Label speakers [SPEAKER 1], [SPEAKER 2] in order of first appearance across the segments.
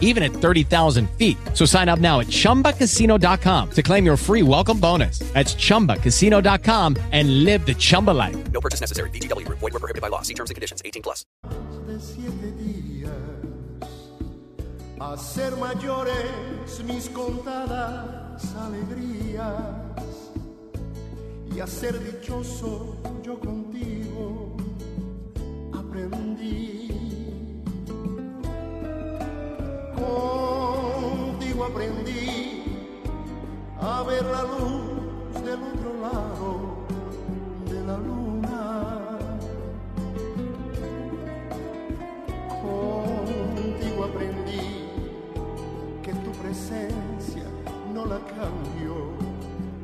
[SPEAKER 1] even at 30,000 feet. So sign up now at chumbacasino.com to claim your free welcome bonus. That's chumbacasino.com and live the Chumba life.
[SPEAKER 2] No purchase necessary. VGW Group. Void were prohibited by law. See terms and conditions. 18 plus.
[SPEAKER 3] de siete días a ser mayores mis contadas alegrías y a ser dichoso yo contigo aprendí contigo aprendí a ver la luz del otro lado de la luna contigo aprendí que tu presencia no la cambio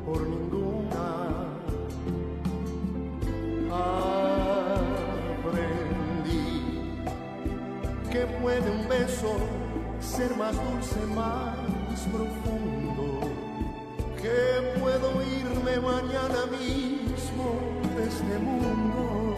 [SPEAKER 3] por ninguna. Aprendí que puede un beso ser más dulce, más profundo, que puedo irme mañana mismo de este mundo.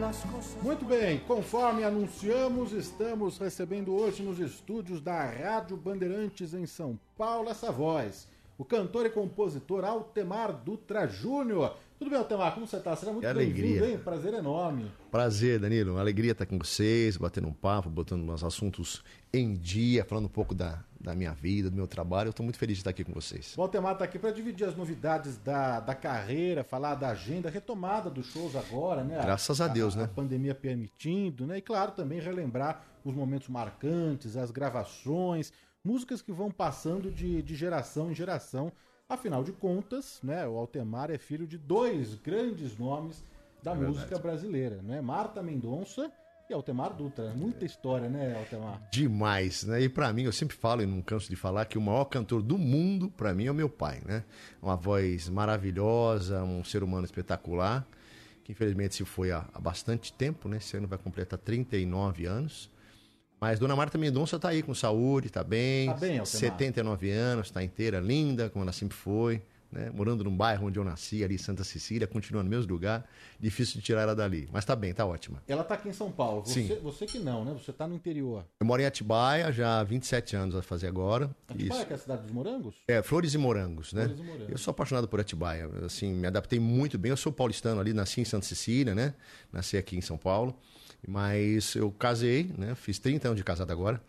[SPEAKER 3] Las cosas
[SPEAKER 4] Muito bem, conforme anunciamos, estamos recebendo hoje nos estúdios da Rádio Bandeirantes em São Paulo essa voz. O cantor e compositor Altemar Dutra Júnior. Tudo bem, Altemar? Como você está? Será muito bem-vindo, hein? Prazer enorme.
[SPEAKER 5] Prazer, Danilo. Uma alegria estar com vocês, batendo um papo, botando uns assuntos em dia, falando um pouco da, da minha vida, do meu trabalho. Eu estou muito feliz de estar aqui com vocês.
[SPEAKER 4] O Altemar está aqui para dividir as novidades da, da carreira, falar da agenda, retomada dos shows agora, né?
[SPEAKER 5] Graças a Deus, né?
[SPEAKER 4] A pandemia permitindo, né? E claro, também relembrar os momentos marcantes, as gravações, músicas que vão passando de, de geração em geração. Afinal de contas, né? O Altemar é filho de dois grandes nomes da
[SPEAKER 5] É
[SPEAKER 4] música brasileira, né? Marta Mendonça e Altemar Dutra. Muita história, né, Altemar?
[SPEAKER 5] Demais, né? E pra mim, eu sempre falo e não canso de falar que o maior cantor do mundo, pra mim, é o meu pai, né? Uma voz maravilhosa, um ser humano espetacular, que infelizmente se foi há, há bastante tempo, né? Esse ano vai completar 39 anos. Mas Dona Marta Mendonça tá aí com saúde, tá bem.
[SPEAKER 4] Tá bem, Altemar.
[SPEAKER 5] 79 anos, tá inteira, linda, como ela sempre foi. Né? Morando num bairro onde eu nasci, ali em Santa Cecília, continua no mesmo lugar. Difícil de tirar ela dali. Mas tá bem, tá ótima.
[SPEAKER 4] Ela tá aqui em São Paulo. Você,
[SPEAKER 5] Sim.
[SPEAKER 4] você que não, né? Você tá no interior.
[SPEAKER 5] Eu moro em Atibaia já há 27 anos a fazer agora.
[SPEAKER 4] Atibaia,
[SPEAKER 5] Isso.
[SPEAKER 4] que é a cidade dos morangos?
[SPEAKER 5] É, Flores e Morangos, né?
[SPEAKER 4] Flores e Morangos.
[SPEAKER 5] Eu sou apaixonado por Atibaia. Assim, me adaptei muito bem. Eu sou paulistano ali, nasci em Santa Cecília, né? Nasci aqui em São Paulo. Mas eu casei, né? Fiz 30 anos de casado agora.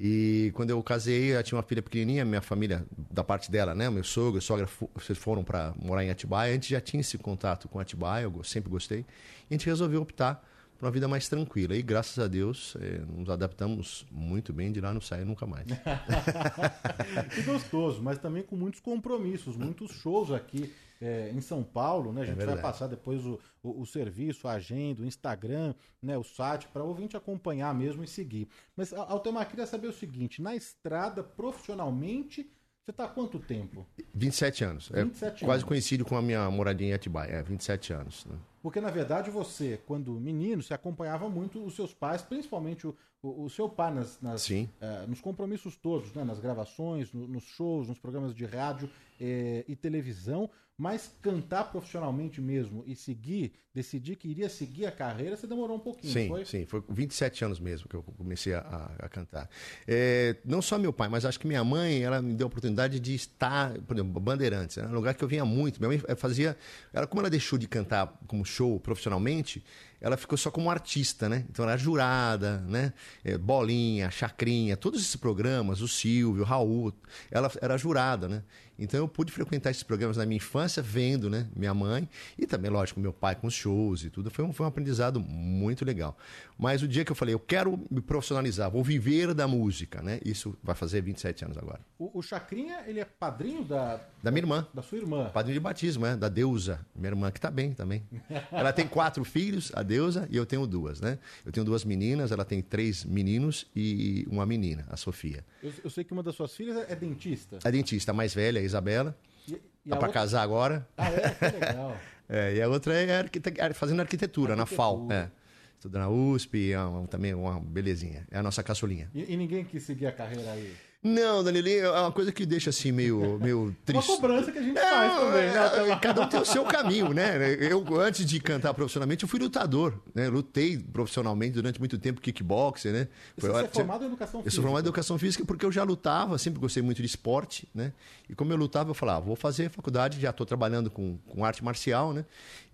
[SPEAKER 5] E quando eu casei, eu tinha uma filha pequenininha, minha família, da parte dela, né? Meu sogro e sogra vocês foram para morar em Atibaia. A gente já tinha esse contato com Atibaia, eu sempre gostei. E a gente resolveu optar por uma vida mais tranquila. E graças a Deus, eh, nos adaptamos muito bem. De lá não saio nunca mais.
[SPEAKER 4] Que gostoso, mas também com muitos compromissos, muitos shows aqui é, em São Paulo, né? A gente vai
[SPEAKER 5] verdade.
[SPEAKER 4] passar depois o, o, o serviço, a agenda, o Instagram, né? o site, para o ouvinte acompanhar mesmo e seguir. Mas, Al- Altemar, queria saber o seguinte: na estrada, profissionalmente, você está há quanto tempo?
[SPEAKER 5] 27 anos. É
[SPEAKER 4] 27
[SPEAKER 5] quase
[SPEAKER 4] anos.
[SPEAKER 5] coincide com a minha moradia em Atibaia. É, 27 anos. Né?
[SPEAKER 4] Porque, na verdade, você, quando menino, você acompanhava muito os seus pais, principalmente o, o, o seu pai nas, nas, eh, nos compromissos todos, né? nas gravações, no- nos shows, nos programas de rádio eh, e televisão, mas cantar profissionalmente mesmo e seguir, decidir que iria seguir a carreira, você demorou um pouquinho,
[SPEAKER 5] Sim,
[SPEAKER 4] foi?
[SPEAKER 5] sim. Foi com 27 anos mesmo que eu comecei a, a- a cantar. É, não só meu pai, mas acho que minha mãe, ela me deu a oportunidade de estar, por exemplo, Bandeirantes. Era um lugar que eu vinha muito. Minha mãe eh, fazia... Ela, como ela deixou de cantar como show profissionalmente, ela ficou só como artista, né? Então ela era jurada, né? É, Bolinha, Chacrinha, todos esses programas, o Silvio, o Raul, ela era jurada, né? Então eu pude frequentar esses programas na minha infância, vendo, né? Minha mãe e também, lógico, meu pai com os shows e tudo. Foi um, foi um aprendizado muito legal. Mas o dia que eu falei, eu quero me profissionalizar, vou viver da música, né? Isso vai fazer 27 anos agora.
[SPEAKER 4] O, o Chacrinha, ele é padrinho da,
[SPEAKER 5] Da minha irmã.
[SPEAKER 4] da sua irmã.
[SPEAKER 5] Padrinho de batismo, né? Da Deusa, minha irmã, que tá bem também. Ela tem quatro filhos, a Deusa, e eu tenho duas, né? Eu tenho duas meninas, ela tem três meninos e uma menina, a Sofia.
[SPEAKER 4] Eu, eu sei que uma das suas filhas é dentista.
[SPEAKER 5] A dentista a mais velha, Isabela, tá
[SPEAKER 4] a
[SPEAKER 5] pra
[SPEAKER 4] outra-
[SPEAKER 5] casar agora.
[SPEAKER 4] Ah, é? Que legal.
[SPEAKER 5] É, e a outra é arquite- fazendo arquitetura, na FAO.
[SPEAKER 4] Arquitetura.
[SPEAKER 5] É. Estuda na USP, é um- também uma belezinha. É a nossa caçulinha.
[SPEAKER 4] E, e ninguém quis seguir a carreira aí.
[SPEAKER 5] Não, Danilinho, é uma coisa que deixa assim meio, meio
[SPEAKER 4] É uma
[SPEAKER 5] triste.
[SPEAKER 4] cobrança que a gente faz também, né?
[SPEAKER 5] É,
[SPEAKER 4] Altemar?
[SPEAKER 5] Cada um tem o seu caminho, né? Eu, antes de cantar profissionalmente, eu fui lutador, né? Lutei profissionalmente durante muito tempo kickboxer, né? Foi-
[SPEAKER 4] Você é formado em educação
[SPEAKER 5] Eu
[SPEAKER 4] física.
[SPEAKER 5] sou formado em educação física porque eu já lutava, sempre gostei muito de esporte, né? E como eu lutava, eu falava, vou fazer faculdade, já estou trabalhando com, com arte marcial, né?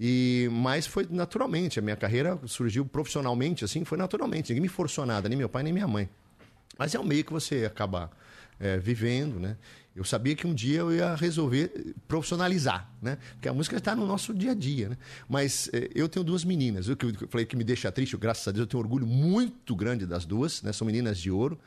[SPEAKER 5] E, mas foi naturalmente, a minha carreira surgiu profissionalmente, assim, foi naturalmente. Ninguém me forçou nada, nem meu pai, nem minha mãe. Mas é um meio que você acaba é, vivendo, né? Eu sabia que um dia eu ia resolver profissionalizar, né? Porque a música está no nosso dia a dia, né? Mas é, eu tenho duas meninas, o que eu falei que me deixa triste, eu, graças a Deus eu tenho orgulho muito grande das duas, né? São meninas de ouro.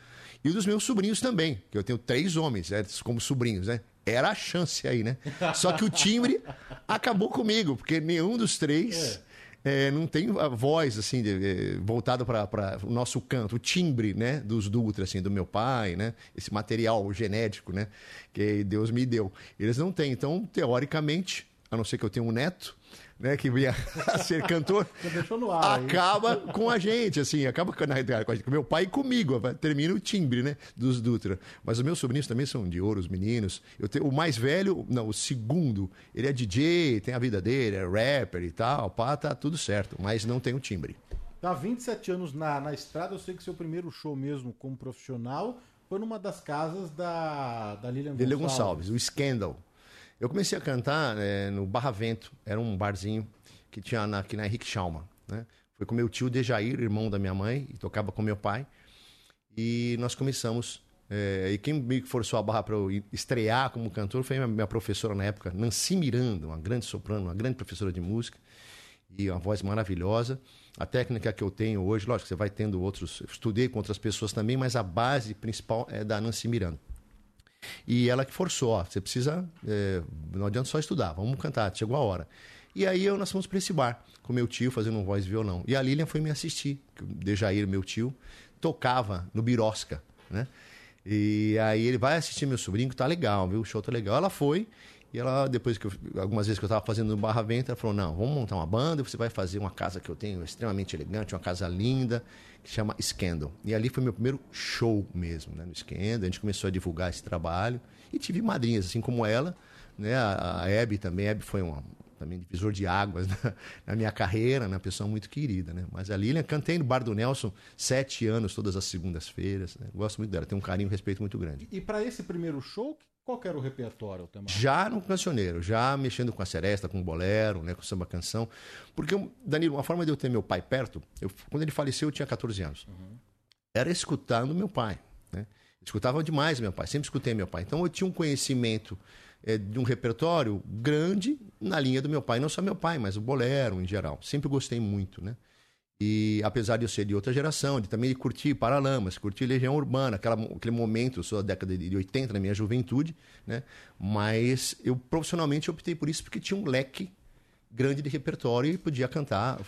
[SPEAKER 5] E dos meus sobrinhos também, que eu tenho três homens é, como sobrinhos, né? Era a chance aí, né? Só que o timbre acabou comigo, porque nenhum dos três é, não tem a voz assim de, eh, voltada para o nosso canto, o timbre, né, dos Dutra, assim, do meu pai, né, esse material genético, né, que Deus me deu. Eles não têm, então teoricamente, a não ser que eu tenha um neto, né, que venha a ser cantor,
[SPEAKER 4] ar
[SPEAKER 5] acaba com a gente, assim, acaba com, na com a gente, com meu pai e comigo, termina o timbre, né, dos Dutra. Mas os meus sobrinhos também são de ouro, os meninos. Eu tenho, o mais velho, não, o segundo, ele é DJ, tem a vida dele, é rapper e tal, pá, tá tudo certo, mas não tem o timbre.
[SPEAKER 4] Tá há 27 anos na, na estrada, eu sei que seu primeiro show mesmo como profissional foi numa das casas da, da Lilian Gonçalves.
[SPEAKER 5] Lele Gonçalves, o Scandal. Eu comecei a cantar eh, no Barra Vento, era um barzinho que tinha na, aqui na Henrique Schalman, né? Foi com meu tio Dejair, irmão da minha mãe, e tocava com meu pai. E nós começamos. eh, e quem me forçou a barra para eu estrear como cantor foi minha, minha professora na época, Nancy Miranda, uma grande soprano, uma grande professora de música e uma voz maravilhosa. A técnica que eu tenho hoje, lógico, você vai tendo outros. Estudei com outras pessoas também, mas a base principal é da Nancy Miranda. E ela que forçou, ó, você precisa, é, não adianta só estudar, vamos cantar, chegou a hora. E aí eu, nós fomos para esse bar, com meu tio fazendo um voz e violão. E a Lilian foi me assistir, Dejair, meu tio, tocava no Birosca, né? E aí ele vai assistir meu sobrinho, que tá legal, viu? O show tá legal. Ela foi, e ela, depois que eu, algumas vezes que eu tava fazendo no Barra Vento, ela falou: não, vamos montar uma banda, você vai fazer uma casa que eu tenho extremamente elegante, uma casa linda, que chama Scandal. E ali foi meu primeiro show mesmo, né? No Scandal. A gente começou a divulgar esse trabalho. E tive madrinhas, assim como ela, né? A, a também. A Hebe foi uma, também divisor de águas na, na minha carreira, né? Uma pessoa muito querida, né? Mas a Lilian, cantei no Bar do Nelson sete anos, todas as segundas-feiras. Né? Gosto muito dela, tenho um carinho e um respeito muito grande.
[SPEAKER 4] E para esse primeiro show, qual que era o repertório, Altemar?
[SPEAKER 5] Já no cancioneiro, já mexendo com a seresta, com o bolero, né, com o samba canção. Porque, eu- Danilo, uma forma de eu ter meu pai perto, eu- quando ele faleceu eu tinha 14 anos. Era escutando meu pai. Né? Escutava demais meu pai, sempre escutei meu pai. Então eu tinha um conhecimento eh, de um repertório grande na linha do meu pai. Não só meu pai, mas o bolero em geral. Sempre gostei muito, né? E apesar de eu ser de outra geração, de também curtir Paralamas, curtir Legião Urbana, aquela, aquele momento, sou da década de 80, na minha juventude, né? Mas eu profissionalmente optei por isso porque tinha um leque grande de repertório e podia cantar,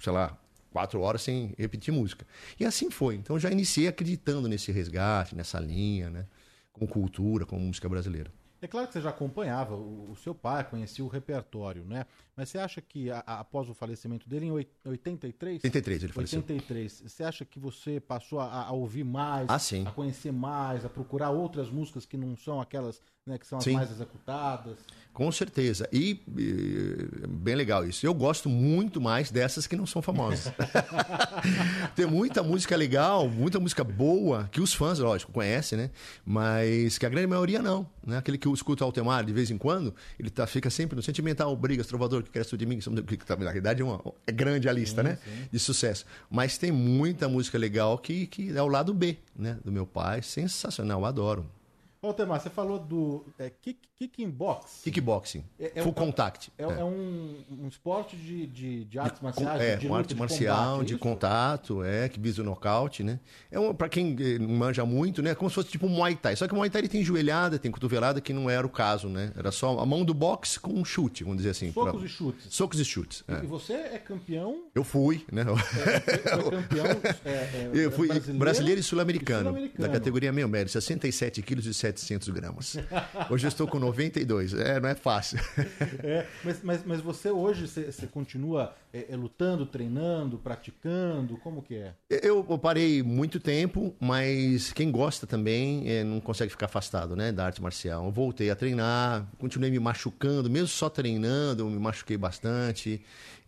[SPEAKER 5] sei lá, quatro horas sem repetir música. E assim foi. Então já iniciei acreditando nesse resgate, nessa linha, né? Com cultura, com música brasileira.
[SPEAKER 4] É claro que você já acompanhava o seu pai, conhecia o repertório, né? Mas você acha que a- a- após o falecimento dele em oit- 83?
[SPEAKER 5] 83 ele faleceu.
[SPEAKER 4] 83. Você acha que você passou a, a ouvir mais,
[SPEAKER 5] Ah,
[SPEAKER 4] a conhecer mais, a procurar outras músicas que não são aquelas né, que são as
[SPEAKER 5] Sim.
[SPEAKER 4] mais executadas?
[SPEAKER 5] Com certeza. E, eh, bem legal isso. Eu gosto muito mais dessas que não são famosas. Tem muita música legal, muita música boa, que os fãs, lógico, conhecem, né? Mas que a grande maioria não. Né? Aquele que eu escuto Altemar de vez em quando, ele tá, fica sempre no sentimental, brigas, trovador, que cresce de mim, que, que na realidade é, uma- é grande a lista, né? De sucesso. Mas tem muita música legal que, que é o lado B, né? Do meu pai. Sensacional, adoro.
[SPEAKER 4] Ô, Temar, você falou do é, kick, kicking box.
[SPEAKER 5] Kickboxing,
[SPEAKER 4] É- é
[SPEAKER 5] full
[SPEAKER 4] um-
[SPEAKER 5] contact.
[SPEAKER 4] É, é um, um esporte de, de, de artes marciais,
[SPEAKER 5] é,
[SPEAKER 4] de luta,
[SPEAKER 5] arte
[SPEAKER 4] de
[SPEAKER 5] marcial,
[SPEAKER 4] combate, é
[SPEAKER 5] de
[SPEAKER 4] isso?
[SPEAKER 5] contato, é, que visa o nocaute, né? É um, pra quem eh, manja muito, né? Como se fosse tipo um Muay Thai. Só que o Muay Thai ele tem joelhada, tem cotovelada, que não era o caso, né? Era só a mão do boxe com um chute, vamos dizer assim.
[SPEAKER 4] Socos
[SPEAKER 5] pra-
[SPEAKER 4] e chutes.
[SPEAKER 5] Socos e chutes. é.
[SPEAKER 4] E você é campeão,
[SPEAKER 5] Eu fui, né?
[SPEAKER 4] foi campeão é, é,
[SPEAKER 5] Eu fui
[SPEAKER 4] brasileiro,
[SPEAKER 5] brasileiro, e sul-americano,
[SPEAKER 4] sul-americano.
[SPEAKER 5] da categoria meio médio, 67 quilos e 700 gramas. Hoje eu estou com 92, é, não é fácil.
[SPEAKER 4] É, mas, mas, mas você hoje, você, você continua é, é lutando, treinando, praticando? Como que é?
[SPEAKER 5] Eu, parei muito tempo, mas quem gosta também é, não consegue ficar afastado né, da arte marcial. Eu voltei a treinar, continuei me machucando, mesmo só treinando, eu me machuquei bastante.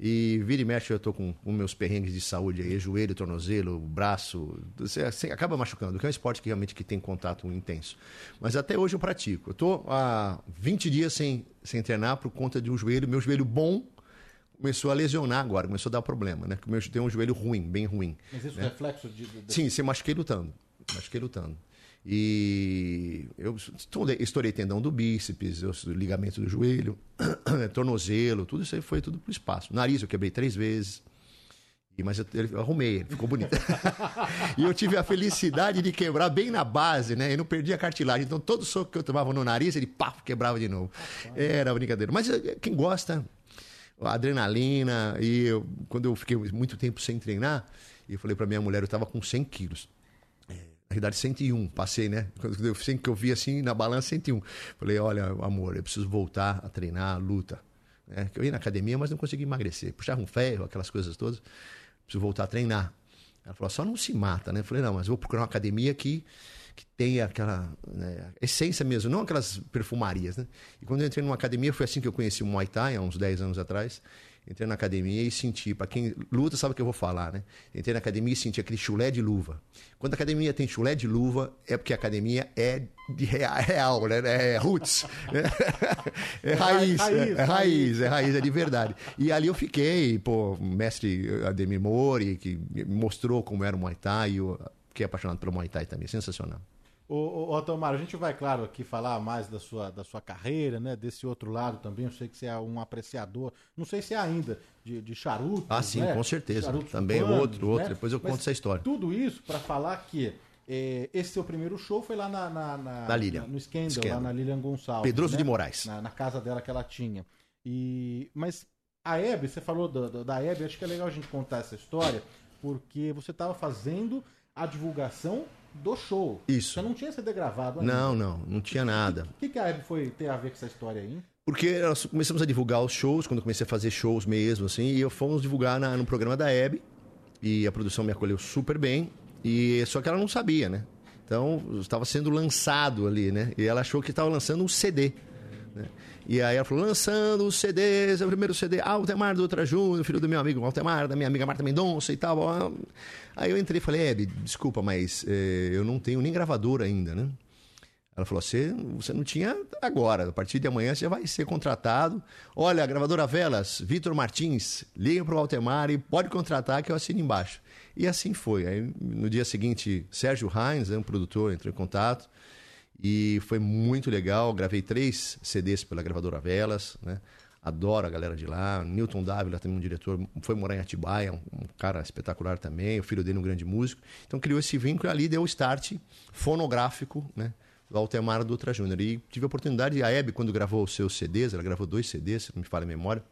[SPEAKER 5] E vira e mexe, eu tô com, com meus perrengues de saúde aí, joelho, tornozelo, braço. Você, você acaba machucando, que é um esporte que realmente que tem contato intenso. Mas até hoje eu pratico. Eu tô há 20 dias sem, sem treinar por conta de um joelho, meu joelho bom começou a lesionar agora, começou a dar problema, né? Porque eu tenho um joelho ruim, bem ruim.
[SPEAKER 4] Mas isso
[SPEAKER 5] né?
[SPEAKER 4] reflexo de, de...
[SPEAKER 5] Sim, você machuquei lutando. Machuquei lutando. E eu estourei, tendão do bíceps, eu, ligamento do joelho, tornozelo, tudo isso aí foi tudo pro espaço. Nariz eu quebrei três vezes. E, mas eu, eu arrumei, ficou bonito. e eu tive a felicidade de quebrar bem na base, né? Eu não perdi a cartilagem. Então todo soco que eu tomava no nariz, ele pá, quebrava de novo. Era brincadeira. Mas eh, quem gosta, adrenalina. E eu, quando eu fiquei muito tempo sem treinar, eu falei para minha mulher, eu estava com 100 quilos. É, na verdade, 101, passei, né? Quando eu, sempre que eu vi assim na balança, 101. Falei, olha, amor, eu preciso voltar a treinar, luta. É, eu ia na academia, mas não conseguia emagrecer. Puxava um ferro, aquelas coisas todas. Preciso voltar a treinar. Ela falou, só não se mata, né? Eu falei, não, mas vou procurar uma academia que, que tenha aquela né, essência mesmo, não aquelas perfumarias, né? E quando eu entrei numa academia, foi assim que eu conheci o Muay Thai, há uns 10 anos atrás. Entrei na academia e senti, para quem luta sabe o que eu vou falar, né? Entrei na academia e senti aquele chulé de luva. Quando a academia tem chulé de luva, é porque a academia é de real, né? É roots. É, raiz, é, é raiz, é raiz, é de verdade. E ali eu fiquei, pô, mestre Ademir Mori, que me mostrou como era o Muay Thai, e eu fiquei apaixonado pelo Muay Thai também, sensacional.
[SPEAKER 4] Ô, ô, Tomara, a gente vai, claro, aqui falar mais da sua, da sua carreira, né? Desse outro lado também. Eu sei que você é um apreciador, não sei se é ainda, de, de charutos.
[SPEAKER 5] Ah, sim,
[SPEAKER 4] né?
[SPEAKER 5] com certeza.
[SPEAKER 4] Charutos
[SPEAKER 5] Também outro, outro.
[SPEAKER 4] né?
[SPEAKER 5] Depois eu
[SPEAKER 4] Mas
[SPEAKER 5] conto essa história.
[SPEAKER 4] Tudo isso para falar que é, esse seu primeiro show foi lá na, na, na-
[SPEAKER 5] Da Lilian.
[SPEAKER 4] no Scandal,
[SPEAKER 5] Scandal.
[SPEAKER 4] lá na Lilian Gonçalves.
[SPEAKER 5] Pedroso
[SPEAKER 4] né?
[SPEAKER 5] de Moraes.
[SPEAKER 4] Na, na casa dela que ela tinha. E, mas a Hebe, você falou da, da, da Hebe, acho que é legal a gente contar essa história, porque você estava fazendo a divulgação do show.
[SPEAKER 5] Isso.
[SPEAKER 4] Você não tinha CD gravado ainda.
[SPEAKER 5] Não, não, não tinha nada.
[SPEAKER 4] O que, que a Hebe foi ter a ver com essa história aí?
[SPEAKER 5] Porque nós começamos a divulgar os shows, quando eu comecei a fazer shows mesmo, assim, e eu fomos divulgar na- no programa da Hebe, e a produção me acolheu super bem, e só que ela não sabia, né? Então, estava sendo lançado ali, né? E ela achou que estava lançando um CD. né? E aí ela falou, lançando os CDs, é o primeiro CD, Altemar do Ultra Júnior, filho do meu amigo Altemar, da minha amiga Marta Mendonça e tal. Aí eu entrei e falei, Hebe, desculpa, mas eh, eu não tenho nem gravadora ainda, né? Ela falou: você, você não tinha agora, a partir de amanhã você vai ser contratado. Olha, gravadora Velas, Vitor Martins, liga para o Altemar e pode contratar que eu assino embaixo. E assim foi. Aí, no dia seguinte, Sérgio Heinz, né, um produtor, entrou em contato e foi muito legal. Gravei três CDs pela gravadora Velas, né? Adoro a galera de lá. Newton Dávila, também um diretor, foi morar em Atibaia, um, um cara espetacular também. O filho dele, um grande músico. Então criou esse vínculo ali deu o start fonográfico, né? Do Altemar do Ultra Júnior. E tive a oportunidade, a Hebe, quando gravou os seus CDs, ela gravou dois CDs, se não me falha a memória.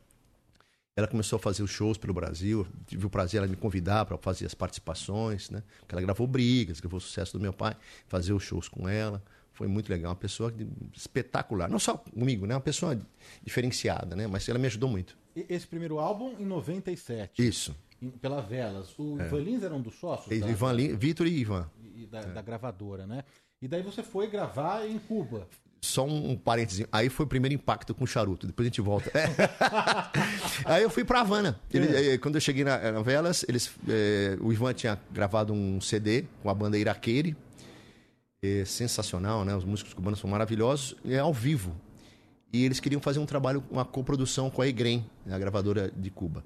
[SPEAKER 5] Ela começou a fazer os shows pelo Brasil. Tive o prazer ela me convidar para fazer as participações, né? Porque ela gravou Brigas, gravou o sucesso do meu pai, fazer os shows com ela. Foi muito legal, uma pessoa espetacular. Não só comigo, né? Uma pessoa diferenciada, né? Mas ela me ajudou muito.
[SPEAKER 4] Esse primeiro álbum em 97.
[SPEAKER 5] Isso.
[SPEAKER 4] Pela Velas. O Ivan Lins era um dos sócios da,
[SPEAKER 5] Ivan, Lin- Vitor e Ivan.
[SPEAKER 4] e da, da gravadora, né? E daí você foi gravar em Cuba.
[SPEAKER 5] Só um, um parênteses. Aí foi o primeiro impacto com o charuto. Depois a gente volta. É. Aí eu fui pra Havana. Ele- eh, Quando eu cheguei na, na Velas, eles, eh, o Ivan tinha gravado um CD com a banda Iraqueire. É sensacional, né? Os músicos cubanos são maravilhosos. É ao vivo. E eles queriam fazer um trabalho, uma coprodução com a Egrem, a gravadora de Cuba.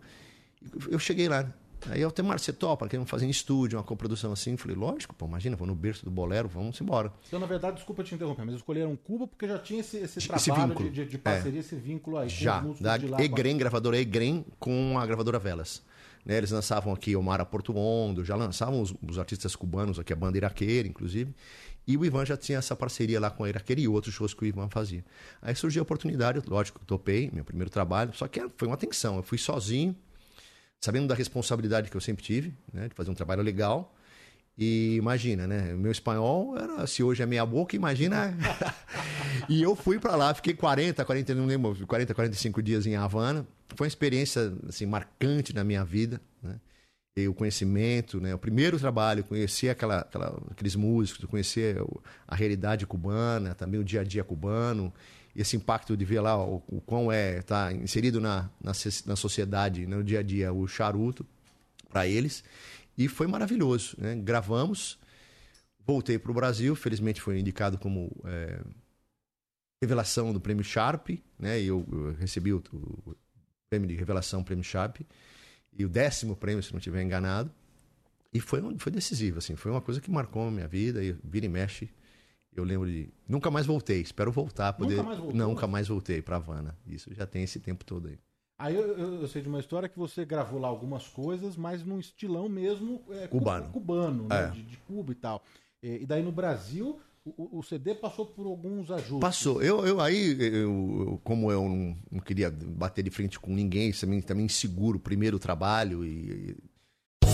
[SPEAKER 5] Eu cheguei lá. Aí eu tenho você topa, queremos fazer em estúdio, uma coprodução assim. Falei, lógico, pô, imagina, vou no berço do bolero, vamos embora.
[SPEAKER 4] Então, na verdade, desculpa te interromper, mas escolheram Cuba porque já tinha esse, esse trabalho de, de- de parceria, esse vínculo aí.
[SPEAKER 5] Já, da
[SPEAKER 4] de lá, com a-
[SPEAKER 5] Egrem, gravadora Egrem, com a gravadora Velas. Né, eles lançavam aqui Omar Portuondo, já lançavam os, os artistas cubanos, aqui a banda Iraqueira, inclusive. E o Ivan já tinha essa parceria lá com a Iraqueira e outros shows que o Ivan fazia. Aí surgiu a oportunidade, lógico, eu topei, meu primeiro trabalho, só que foi uma tensão. Eu fui sozinho, sabendo da responsabilidade que eu sempre tive, né, de fazer um trabalho legal. E imagina, né? Meu espanhol era, se hoje é meia boca, imagina. e eu fui para lá, fiquei 40, 40, não lembro, 40, 45 dias em Havana. Foi uma experiência assim marcante na minha vida, né? E o conhecimento, né? O primeiro trabalho, conhecer aquela, aquela, aqueles músicos, conhecer a realidade cubana, também o dia a dia cubano, esse impacto de ver lá o, o quão é tá inserido na, na, na sociedade, no dia a dia, o charuto para eles. E foi maravilhoso. Né? Gravamos, voltei para o Brasil, felizmente foi indicado como é, revelação do Prêmio Sharp, né? E eu, eu recebi o, o, prêmio de revelação Prêmio Sharp e o décimo prêmio, se não estiver enganado. E foi, foi decisivo, assim, foi uma coisa que marcou a minha vida e vira e mexe. Eu lembro de. Nunca mais voltei, espero voltar. Poder...
[SPEAKER 4] Nunca mais
[SPEAKER 5] Não, nunca mais voltei para Havana. Isso já tem esse tempo todo aí.
[SPEAKER 4] Aí eu, eu, eu sei de uma história que você gravou lá algumas coisas, mas num estilão mesmo é, cu-
[SPEAKER 5] Cubano.
[SPEAKER 4] cubano, né?
[SPEAKER 5] É.
[SPEAKER 4] de, de Cuba e tal. E, e daí no Brasil, o, o CD passou por alguns ajustes.
[SPEAKER 5] Passou. Eu, eu aí, eu, como eu não, não queria bater de frente com ninguém, também, também inseguro, primeiro trabalho e,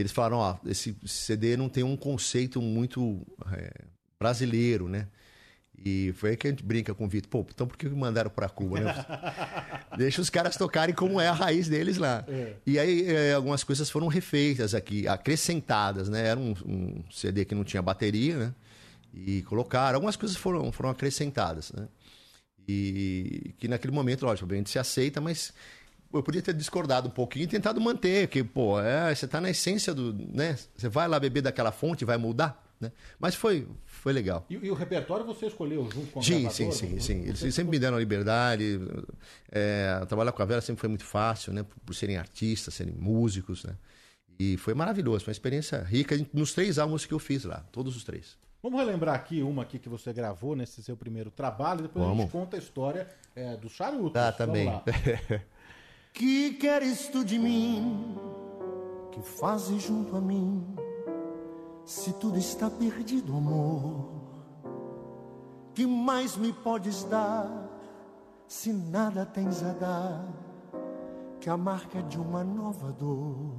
[SPEAKER 5] Eles falaram, ó, esse CD não tem um conceito muito é, brasileiro, né? E foi aí que a gente brinca com o Vitor. Pô, então por que mandaram para Cuba, né? Deixa os caras tocarem como é a raiz deles lá. E aí é, algumas coisas foram refeitas aqui, acrescentadas, né? Era um, um CD que não tinha bateria, né? E colocaram. Algumas coisas foram, foram acrescentadas, né? E que naquele momento, lógico, a gente se aceita, mas eu podia ter discordado um pouquinho e tentado manter, que, pô, é, você tá na essência do, né? Você vai lá beber daquela fonte, vai mudar, né? Mas foi, foi legal.
[SPEAKER 4] E, e o repertório você escolheu junto com a
[SPEAKER 5] Sim, sim, sim, sim. Eles sempre me deram a liberdade. É, trabalhar com a Vera sempre foi muito fácil, né? Por, por serem artistas, serem músicos, né? E foi maravilhoso, foi uma experiência rica nos três álbuns que eu fiz lá, todos os três.
[SPEAKER 4] Vamos relembrar aqui uma aqui que você gravou nesse seu primeiro trabalho, depois a gente
[SPEAKER 5] Vamos.
[SPEAKER 4] conta a história é, do charuto.
[SPEAKER 5] Ah, também.
[SPEAKER 3] Que queres tu de mim? Que fazes junto a mim? Se tudo está perdido, amor, que mais me podes dar? Se nada tens a dar, que a marca de uma nova dor.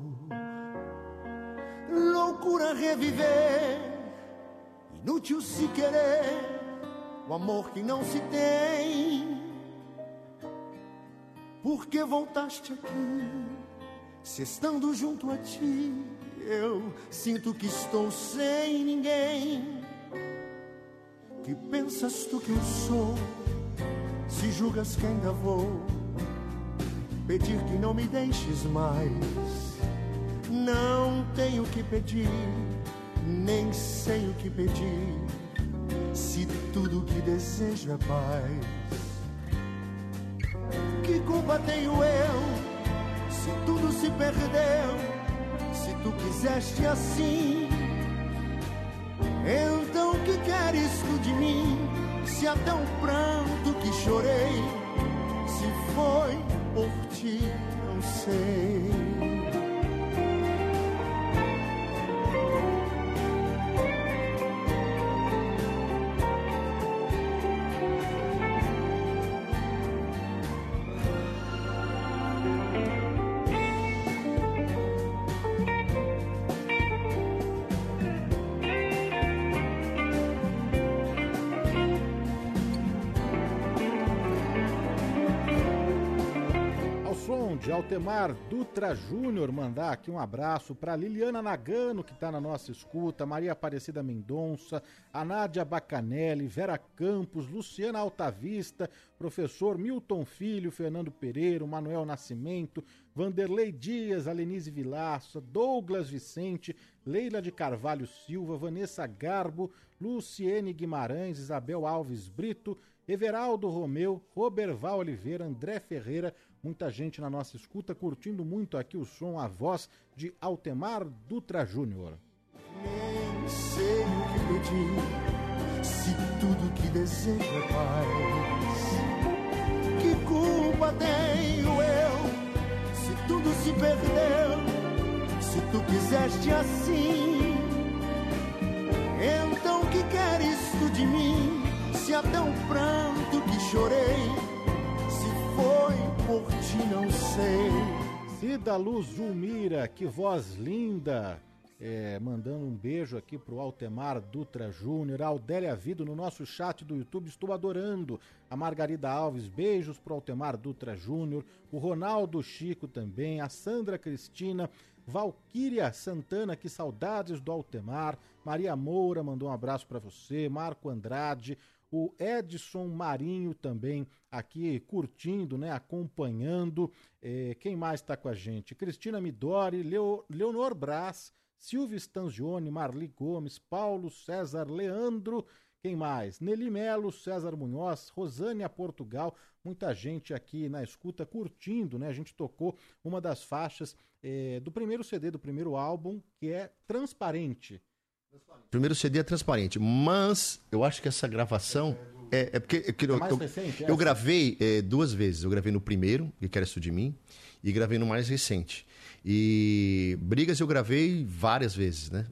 [SPEAKER 3] Loucura reviver, inútil se querer, o amor que não se tem. Por que voltaste aqui? Se estando junto a ti, eu sinto que estou sem ninguém. Que pensas tu que eu sou? Se julgas que ainda vou pedir que não me deixes mais. Não tenho que pedir, nem sei o que pedir. Se tudo que desejo é paz. Que culpa tenho eu se tudo se perdeu? Se tu quiseste assim, então que queres tu de mim? Se até um pranto que chorei, se foi por ti, não sei.
[SPEAKER 4] Altemar Dutra Júnior, mandar aqui um abraço para Liliana Nagano, que está na nossa escuta, Maria Aparecida Mendonça, a Nádia Bacanelli, Vera Campos, Luciana Altavista, professor Milton Filho, Fernando Pereira, Manuel Nascimento, Vanderlei Dias, Alenise Vilaça, Douglas Vicente, Leila de Carvalho Silva, Vanessa Garbo, Luciene Guimarães, Isabel Alves Brito, Everaldo Romeu, Roberval Oliveira, André Ferreira, muita gente na nossa escuta curtindo muito aqui o som, a voz de Altemar Dutra Júnior.
[SPEAKER 3] Me sei o que pedir, se tudo que desejo é paz. Que culpa tenho eu, se tudo se perdeu, se tu quiseste assim? Então que queres tu de mim, se até o pranto que chorei, foi por ti não sei.
[SPEAKER 4] Cida Luz Julmira, que voz linda! É, mandando um beijo aqui pro Altemar Dutra Júnior, Aldélia Vido no nosso chat do YouTube, estou adorando. A Margarida Alves, beijos pro Altemar Dutra Júnior, o Ronaldo Chico também, a Sandra Cristina, Valquíria Santana, que saudades do Altemar. Maria Moura mandou um abraço para você, Marco Andrade, o Edson Marinho também aqui curtindo, né, acompanhando. É, quem mais está com a gente? Cristina Midori, Leo, Leonor Brás, Silvio Stangione, Marli Gomes, Paulo César Leandro. Quem mais? Nelly Melo, César Munhoz, Rosânia Portugal, muita gente aqui na escuta curtindo, né? A gente tocou uma das faixas é, do primeiro CD, do primeiro álbum, que é Transparente.
[SPEAKER 5] Primeiro CD é transparente, mas eu acho que essa gravação é, é porque é eu,
[SPEAKER 4] recente,
[SPEAKER 5] eu gravei é, duas vezes. Eu gravei no primeiro, que era isso de mim, e gravei no mais recente. E brigas eu gravei várias vezes, né?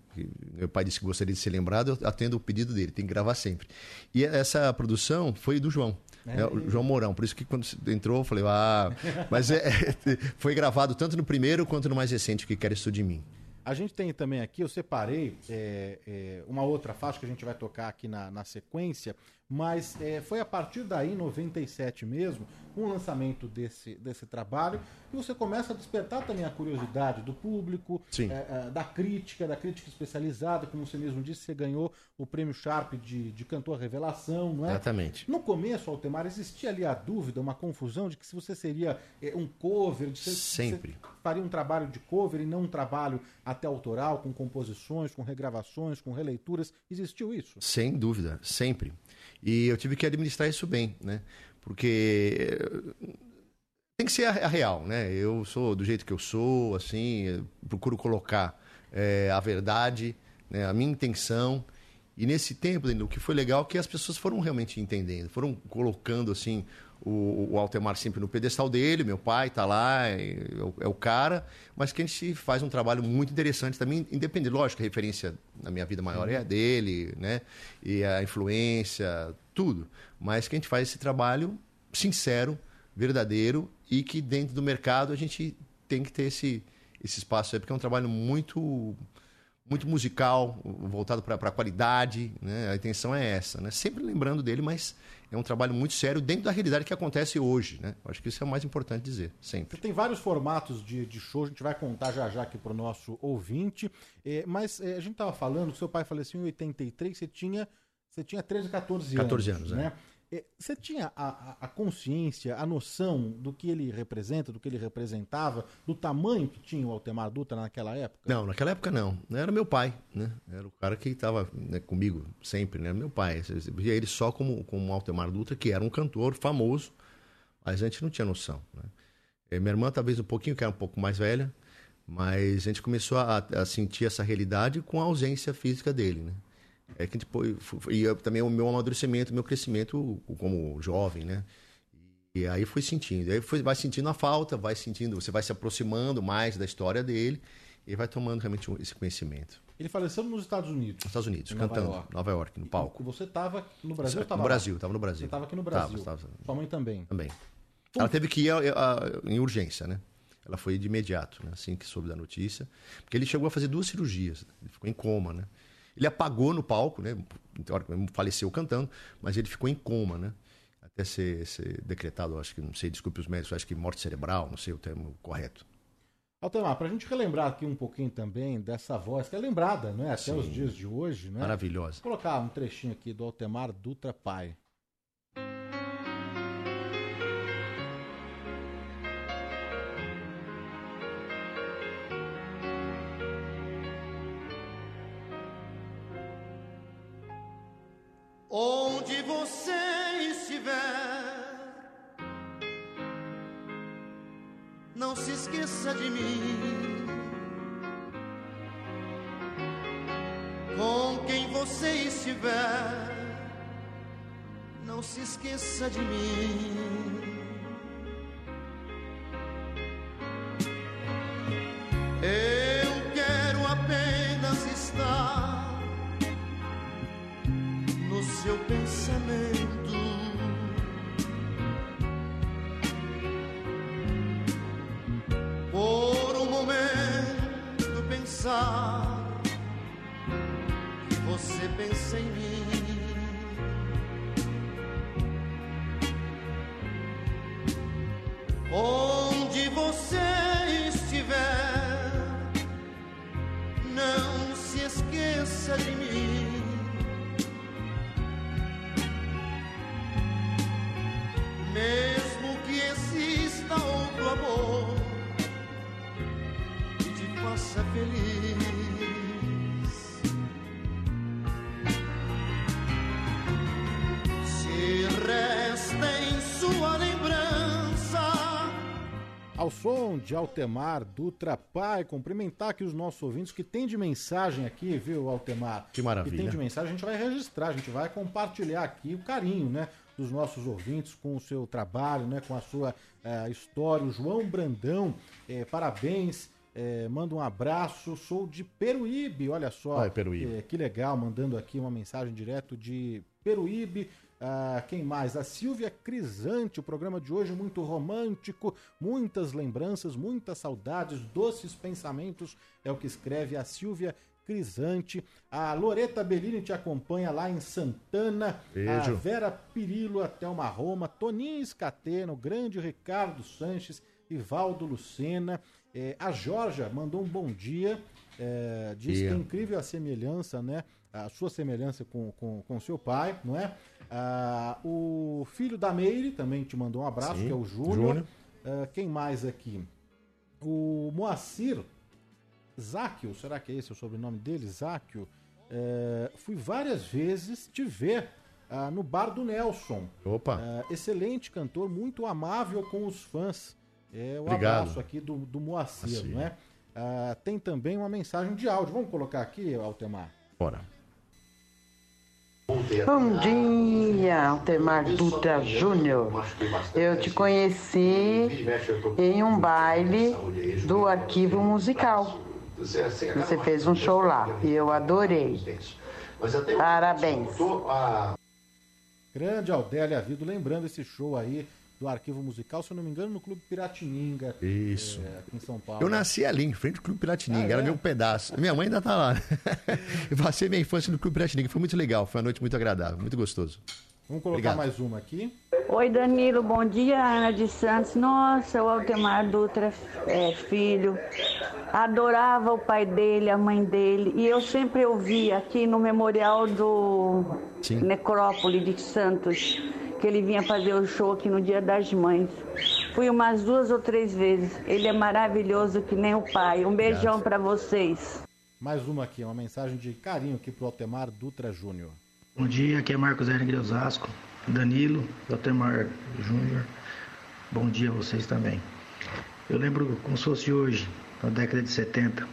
[SPEAKER 5] Meu pai disse que gostaria de ser lembrado, eu atendo o pedido dele, tem que gravar sempre. E essa produção foi do João. né? o João Mourão, por isso que quando entrou eu falei, ah, mas é, foi gravado tanto no primeiro quanto no mais recente, que quer isso de mim.
[SPEAKER 4] A gente tem também aqui, eu separei é, é, uma outra faixa que a gente vai tocar aqui na, na sequência, mas é, foi a partir daí, em 97 mesmo, com o lançamento desse, desse trabalho, que você começa a despertar também a curiosidade do público, é, é, da crítica, da crítica especializada, como você mesmo disse, você ganhou o prêmio Sharp de, de cantor revelação, não é?
[SPEAKER 5] Exatamente.
[SPEAKER 4] No começo, Altemar, existia ali a dúvida, uma confusão de que se você seria é, um cover, de se
[SPEAKER 5] Sempre.
[SPEAKER 4] você faria um trabalho de cover e não um trabalho até autoral, com composições, com regravações, com releituras. Existiu isso?
[SPEAKER 5] Sem dúvida, sempre. E eu tive que administrar isso bem, né? Porque eh, tem que ser a, real, né? Eu sou do jeito que eu sou, assim, procuro colocar eh, a verdade, né? a minha intenção. E nesse tempo, o que foi legal é que as pessoas foram realmente entendendo, foram colocando, assim, o, o Altemar sempre no pedestal dele, meu pai tá lá, é, o- é o cara, mas que a gente faz um trabalho muito interessante também, independente, lógico, a referência na minha vida maior é a dele, né? E a influência, tudo. Mas que a gente faz esse trabalho sincero, verdadeiro e que dentro do mercado a gente tem que ter esse, esse espaço aí, porque é um trabalho muito muito musical, voltado para a qualidade, né? A intenção é essa, né? Sempre lembrando dele, mas é um trabalho muito sério dentro da realidade que acontece hoje, né? Acho que isso é o mais importante dizer, sempre.
[SPEAKER 4] Tem vários formatos de, de show, a gente vai contar já já aqui para o nosso ouvinte. É, mas é, a gente estava falando seu pai faleceu em 83, você tinha, você tinha 13, 14 anos.
[SPEAKER 5] 14 anos,
[SPEAKER 4] né? É, Você tinha a, a- consciência, a noção do que ele representa, do que ele representava, do tamanho que tinha o Altemar Dutra naquela época?
[SPEAKER 5] Não, naquela época não. Era meu pai, né? Era o cara que estava comigo sempre, né? Meu pai. Você via ele só como, como Altemar Dutra, que era um cantor famoso, mas a gente não tinha noção, né? Eh, Minha irmã talvez um pouquinho, que era um pouco mais velha, mas a gente começou a, a sentir essa realidade com a ausência física dele, né? É que foi, foi- e eu- também o meu amadurecimento, meu crescimento como jovem, né? E aí foi sentindo, aí foi, vai sentindo a falta, vai sentindo, você vai se aproximando mais da história dele e vai tomando realmente esse conhecimento.
[SPEAKER 4] Ele faleceu nos Estados Unidos.
[SPEAKER 5] Nos Estados Unidos,
[SPEAKER 4] Nova
[SPEAKER 5] cantando,
[SPEAKER 4] York.
[SPEAKER 5] Nova York, no palco.
[SPEAKER 4] Você estava no Brasil? ou
[SPEAKER 5] No Brasil, estava no Brasil.
[SPEAKER 4] Você estava aqui no Brasil.
[SPEAKER 5] Tava, tava.
[SPEAKER 4] Sua mãe também.
[SPEAKER 5] Também. Ela teve que ir a- a- em urgência, né? Ela foi de imediato, né? assim que soube da notícia. Porque ele chegou a fazer duas cirurgias. Ele ficou em coma, né? Ele apagou no palco, né? Faleceu cantando, mas ele ficou em coma, né? Até ser, ser decretado, acho que, não sei, desculpe os médicos, acho que morte cerebral, não sei o termo correto.
[SPEAKER 4] Altemar, para a gente relembrar aqui um pouquinho também dessa voz, que é lembrada, não é? Até
[SPEAKER 5] Sim.
[SPEAKER 4] os dias de hoje, né?
[SPEAKER 5] Maravilhosa.
[SPEAKER 4] Vou colocar um trechinho aqui do Altemar Dutra Pai.
[SPEAKER 3] Esqueça de mim. Com quem você estiver, não se esqueça de mim. Eu quero apenas estar no seu pensamento. Pensar que você pensa em mim.
[SPEAKER 4] Som de Altemar Dutra Pai, cumprimentar aqui os nossos ouvintes que tem de mensagem aqui, viu, Altemar?
[SPEAKER 5] Que maravilha.
[SPEAKER 4] Que tem de mensagem, a gente vai registrar, a gente vai compartilhar aqui o carinho, né? Dos nossos ouvintes com o seu trabalho, né? Com a sua eh, história. O João Brandão, eh, parabéns. eh, manda um abraço, sou de Peruíbe, olha só.
[SPEAKER 5] Ai, Peruíbe.
[SPEAKER 4] Eh, que legal, mandando aqui uma mensagem direto de Peruíbe. Ah, quem mais? A Silvia Crisante, o programa de hoje muito romântico, muitas lembranças, muitas saudades, doces pensamentos, é o que escreve a Silvia Crisante. A Loreta Bellini te acompanha lá em Santana.
[SPEAKER 5] Beijo.
[SPEAKER 4] A Vera Pirillo, a Thelma Roma, Toninho Escateno, o grande Ricardo Sanches, Ivaldo Lucena. Eh, a Georgia mandou um bom dia. eh, diz
[SPEAKER 5] Dia.
[SPEAKER 4] que é incrível a semelhança, né? A sua semelhança com, com, com seu pai, não é? Ah, o filho da Meire também te mandou um abraço,
[SPEAKER 5] Sim,
[SPEAKER 4] que é o Júnior. Ah, quem mais aqui? O Moacir Záquio, será que é esse o sobrenome dele? Záquio. É, fui várias vezes te ver ah, no bar do Nelson.
[SPEAKER 5] Opa.
[SPEAKER 4] Ah, excelente cantor, muito amável com os fãs. É o
[SPEAKER 5] Obrigado.
[SPEAKER 4] abraço aqui do, do Moacir,
[SPEAKER 5] Moacir.
[SPEAKER 4] não é? Ah, tem também uma mensagem de áudio. Vamos colocar aqui, Altemar?
[SPEAKER 5] Bora.
[SPEAKER 6] Bom dia, Altemar Dutra Júnior. Eu te conheci em um baile do arquivo musical. Você fez um show lá e eu adorei. Parabéns.
[SPEAKER 4] Grande Aldélia Vido, lembrando esse show aí do arquivo musical, se eu não me engano, no Clube Piratininga.
[SPEAKER 5] Isso.
[SPEAKER 4] é, aqui em São Paulo.
[SPEAKER 5] Eu nasci ali, em frente ao Clube Piratininga,
[SPEAKER 4] Ah,
[SPEAKER 5] era
[SPEAKER 4] é?
[SPEAKER 5] meu pedaço. Minha mãe ainda tá lá. eu passei minha infância no Clube Piratininga, foi muito legal, foi uma noite muito agradável, muito gostoso.
[SPEAKER 4] Vamos colocar
[SPEAKER 5] Obrigado.
[SPEAKER 4] mais uma aqui.
[SPEAKER 7] Oi, Danilo, bom dia, Ana de Santos. Nossa, o Altemar Dutra é filho. Adorava o pai dele, a mãe dele. E eu sempre ouvia aqui no memorial do
[SPEAKER 5] Sim.
[SPEAKER 7] Necrópole de Santos, que ele vinha fazer o show aqui no Dia das Mães. Fui umas duas ou três vezes. Ele é maravilhoso que nem o pai. Um beijão pra vocês.
[SPEAKER 4] Mais uma aqui, uma mensagem de carinho aqui pro Altemar Dutra Júnior.
[SPEAKER 8] Bom dia, aqui é Marcos Herring de Osasco, Danilo, Altemar Júnior. Bom dia a vocês também. Eu lembro como se fosse hoje, na década de 70.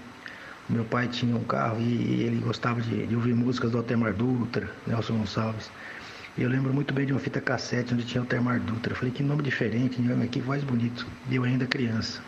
[SPEAKER 8] Meu pai tinha um carro e ele gostava de, de ouvir músicas do Altemar Dutra, Nelson Gonçalves. E eu lembro muito bem de uma fita cassete onde tinha o Altemar Dutra. Eu falei, que nome diferente, né? que voz bonito. E eu ainda criança.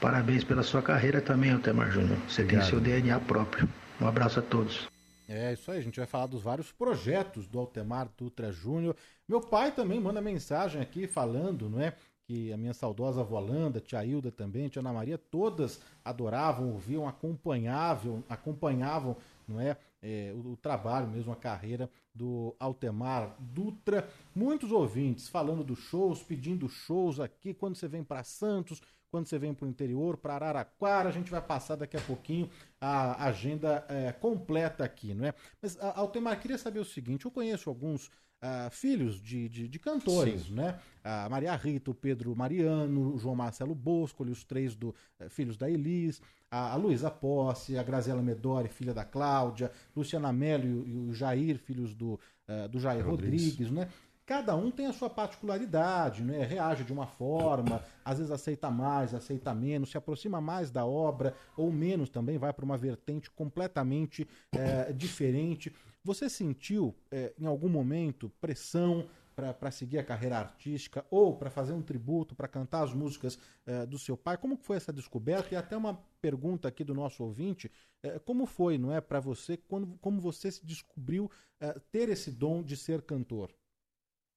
[SPEAKER 8] Parabéns pela sua carreira também, Altemar Júnior. Você tem
[SPEAKER 5] Obrigado.
[SPEAKER 8] seu DNA próprio. Um abraço a todos.
[SPEAKER 4] É isso aí, a gente vai falar dos vários projetos do Altemar Dutra Júnior. Meu pai também manda mensagem aqui falando, não é? Que a minha saudosa avó Landa, tia Hilda também, tia Ana Maria, todas adoravam, ouviam, acompanhavam, acompanhavam, não é? É, o, o trabalho mesmo, a carreira do Altemar Dutra. Muitos ouvintes falando dos shows, pedindo shows aqui, quando você vem para Santos, quando você vem para o interior, para Araraquara, a gente vai passar daqui a pouquinho a agenda é, completa aqui, não é? Mas, Altemar, queria saber o seguinte: eu conheço alguns ah, filhos de, de, de cantores,
[SPEAKER 5] Sim.
[SPEAKER 4] né? A Maria Rita, o Pedro Mariano, o João Marcelo Boscoli, os três do, eh, filhos da Elis, a, a Luísa Posse, a Graziela Medori, filha da Cláudia, Luciana Mello e, o- e o Jair, filhos do, eh, do Jair
[SPEAKER 5] Rodrigues.
[SPEAKER 4] Rodrigues, né? cada um tem a sua particularidade, né? reage de uma forma, às vezes aceita mais, aceita menos, se aproxima mais da obra ou menos também, vai para uma vertente completamente é, diferente. Você sentiu é, em algum momento pressão para seguir a carreira artística ou para fazer um tributo, para cantar as músicas é, do seu pai? Como foi essa descoberta? E até uma pergunta aqui do nosso ouvinte: é, como foi, não é, para você, quando, como você se descobriu é, ter esse dom de ser cantor?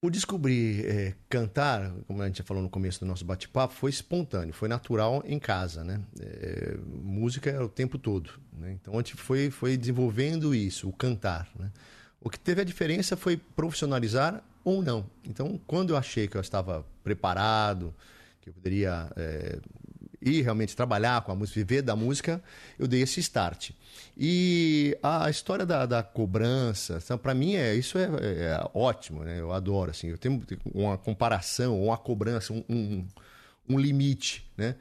[SPEAKER 5] O descobrir é, cantar, como a gente já falou no começo do nosso bate-papo, foi espontâneo, foi natural em casa, né? É, música é o tempo todo, né? Então a gente foi, foi desenvolvendo isso, o cantar, né? O que teve a diferença foi profissionalizar ou não. Então, quando eu achei que eu estava preparado, que eu poderia é, ir realmente trabalhar com a música, viver da música, eu dei esse start. E a história da, da cobrança, para mim é isso é, é, ótimo, né? Eu adoro assim. Eu tenho uma comparação, uma cobrança, um, um, um limite, né?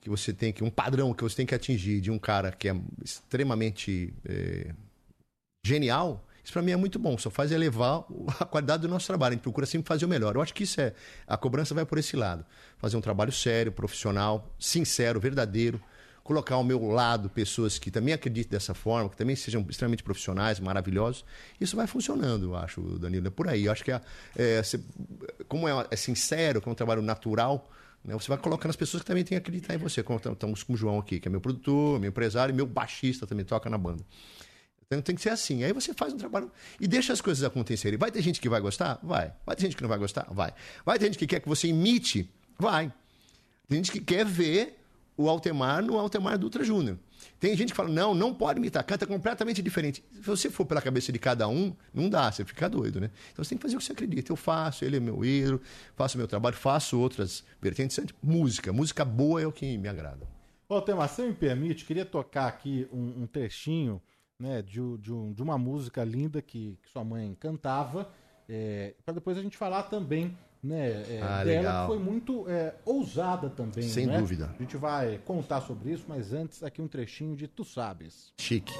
[SPEAKER 5] Que você tem que um padrão que você tem que atingir de um cara que é extremamente é, genial isso para mim é muito bom, só faz elevar a qualidade do nosso trabalho. A gente procura sempre fazer o melhor. Eu acho que isso é. A cobrança vai por esse lado. Fazer um trabalho sério, profissional, sincero, verdadeiro. Colocar ao meu lado pessoas que também acreditem dessa forma, que também sejam extremamente profissionais, maravilhosos. Isso vai funcionando, eu acho, Danilo. É por aí. Eu acho que é, é, como é, é sincero, como é um trabalho natural, né, você vai colocando as pessoas que também têm que acreditar em você. Como estamos com o João aqui, que é meu produtor, meu empresário e meu baixista também toca na banda. Então tem que ser assim. Aí você faz um trabalho e deixa as coisas acontecerem. Vai ter gente que vai gostar? Vai. Vai ter gente que não vai gostar? Vai. Vai ter gente que quer que você imite? Vai. Tem gente que quer ver o Altemar no Altemar Dutra Júnior. Tem gente que fala, não, não pode imitar, canta completamente diferente. Se você for pela cabeça de cada um, não dá, você fica doido, né? Então você tem que fazer o que você acredita. Eu faço, ele é meu ídolo, faço meu trabalho, faço outras vertentes. Música, música boa é o que me agrada.
[SPEAKER 4] Ô, Altemar, se me permite, queria tocar aqui um, um trechinho né, de, de, um, de uma música linda que, que sua mãe cantava, é, para depois a gente falar também né, é, ah, dela, legal. que foi muito é, ousada também.
[SPEAKER 5] Sem
[SPEAKER 4] né?
[SPEAKER 5] dúvida.
[SPEAKER 4] A gente vai contar sobre isso, mas antes aqui um trechinho de Tu Sabes.
[SPEAKER 5] Chique.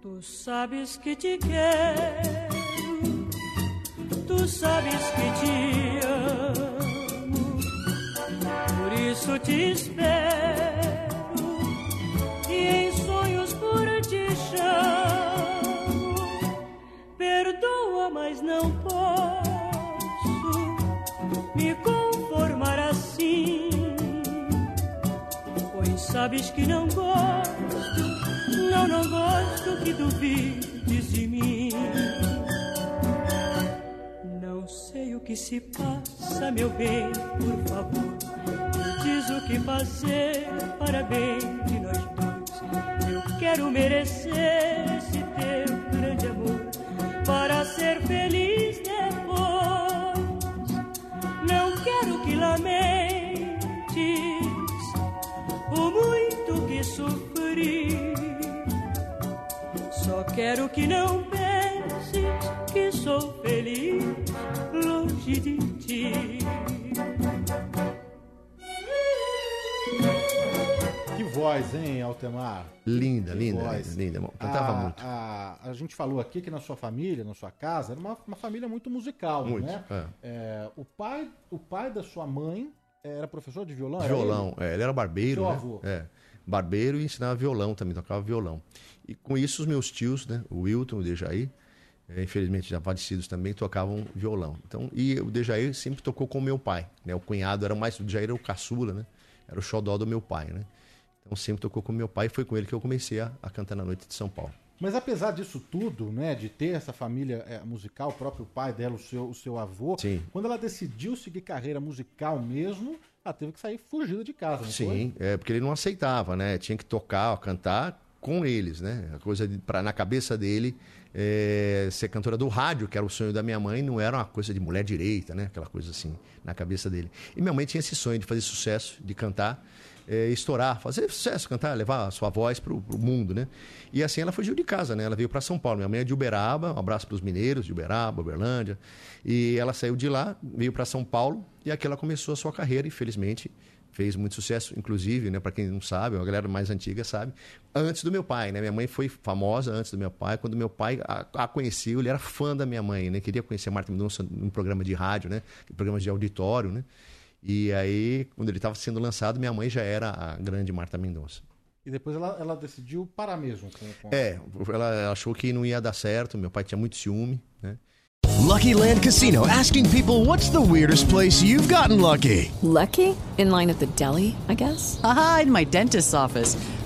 [SPEAKER 9] Tu sabes que te quero, tu sabes que te amo, por isso te espero Perdoa, mas não posso me conformar assim. Pois sabes que não gosto, não, não gosto que duvides de mim. Não sei o que se passa, meu bem, por favor. Diz o que fazer para bem de nós. Eu quero merecer esse teu grande amor para ser feliz depois. Não quero que lamentes o muito que sofri. Só quero que não penses que sou feliz longe de ti.
[SPEAKER 4] Voz, hein, Altemar?
[SPEAKER 5] Linda, que linda, voz. linda, linda. Cantava
[SPEAKER 4] a,
[SPEAKER 5] muito.
[SPEAKER 4] A, a, gente falou aqui que na sua família, na sua casa, era uma, uma família muito musical, muito, né? É. É, o, pai, o pai da sua mãe era professor de violão?
[SPEAKER 5] Violão, ele? É, ele era barbeiro, Seu né? Avô. É, barbeiro e ensinava violão também, tocava violão. E com isso os meus tios, né, o Wilton, o Dejaí, é, infelizmente já falecidos também, tocavam violão. Então, e o Dejaí sempre tocou com o meu pai, né? O cunhado era mais, o Dejaí era o caçula, né? Era o xodó do meu pai, né? Então sempre tocou com meu pai e foi com ele que eu comecei a, a cantar na noite de São Paulo.
[SPEAKER 4] Mas apesar disso tudo, né, de ter essa família é, musical, o próprio pai dela, o seu, o seu avô,
[SPEAKER 5] Sim.
[SPEAKER 4] quando ela decidiu seguir carreira musical mesmo, ela teve que sair fugida de casa, não
[SPEAKER 5] Sim, foi? é porque ele não aceitava, né? Tinha que tocar, cantar com eles, né? A coisa de, pra, na cabeça dele é, ser cantora do rádio, que era o sonho da minha mãe, não era uma coisa de mulher direita, né? Aquela coisa assim, na cabeça dele. E minha mãe tinha esse sonho de fazer sucesso, de cantar é, estourar, fazer sucesso, cantar, levar a sua voz para o mundo, né? E assim ela fugiu de casa, né? Ela veio para São Paulo. Minha mãe é de Uberaba, um abraço para os mineiros de Uberaba, Uberlândia. E ela saiu de lá, veio para São Paulo e aqui ela começou a sua carreira, infelizmente, fez muito sucesso, inclusive, né, para quem não sabe, a galera mais antiga sabe, antes do meu pai, né? Minha mãe foi famosa antes do meu pai. Quando meu pai a, a conheceu, ele era fã da minha mãe, né? Queria conhecer Marta Mendonça num programa de rádio, né? Programas de auditório, né? E aí, quando ele estava sendo lançado, minha mãe já era a grande Marta Mendonça.
[SPEAKER 4] E depois ela, ela decidiu parar mesmo com, com...
[SPEAKER 5] É, ela achou que não ia dar certo, meu pai tinha muito ciúme, né?
[SPEAKER 10] Lucky Land Casino asking people what's the weirdest place you've gotten lucky?
[SPEAKER 11] Lucky? In line at the deli, I guess?
[SPEAKER 12] Aha, in my dentist's office.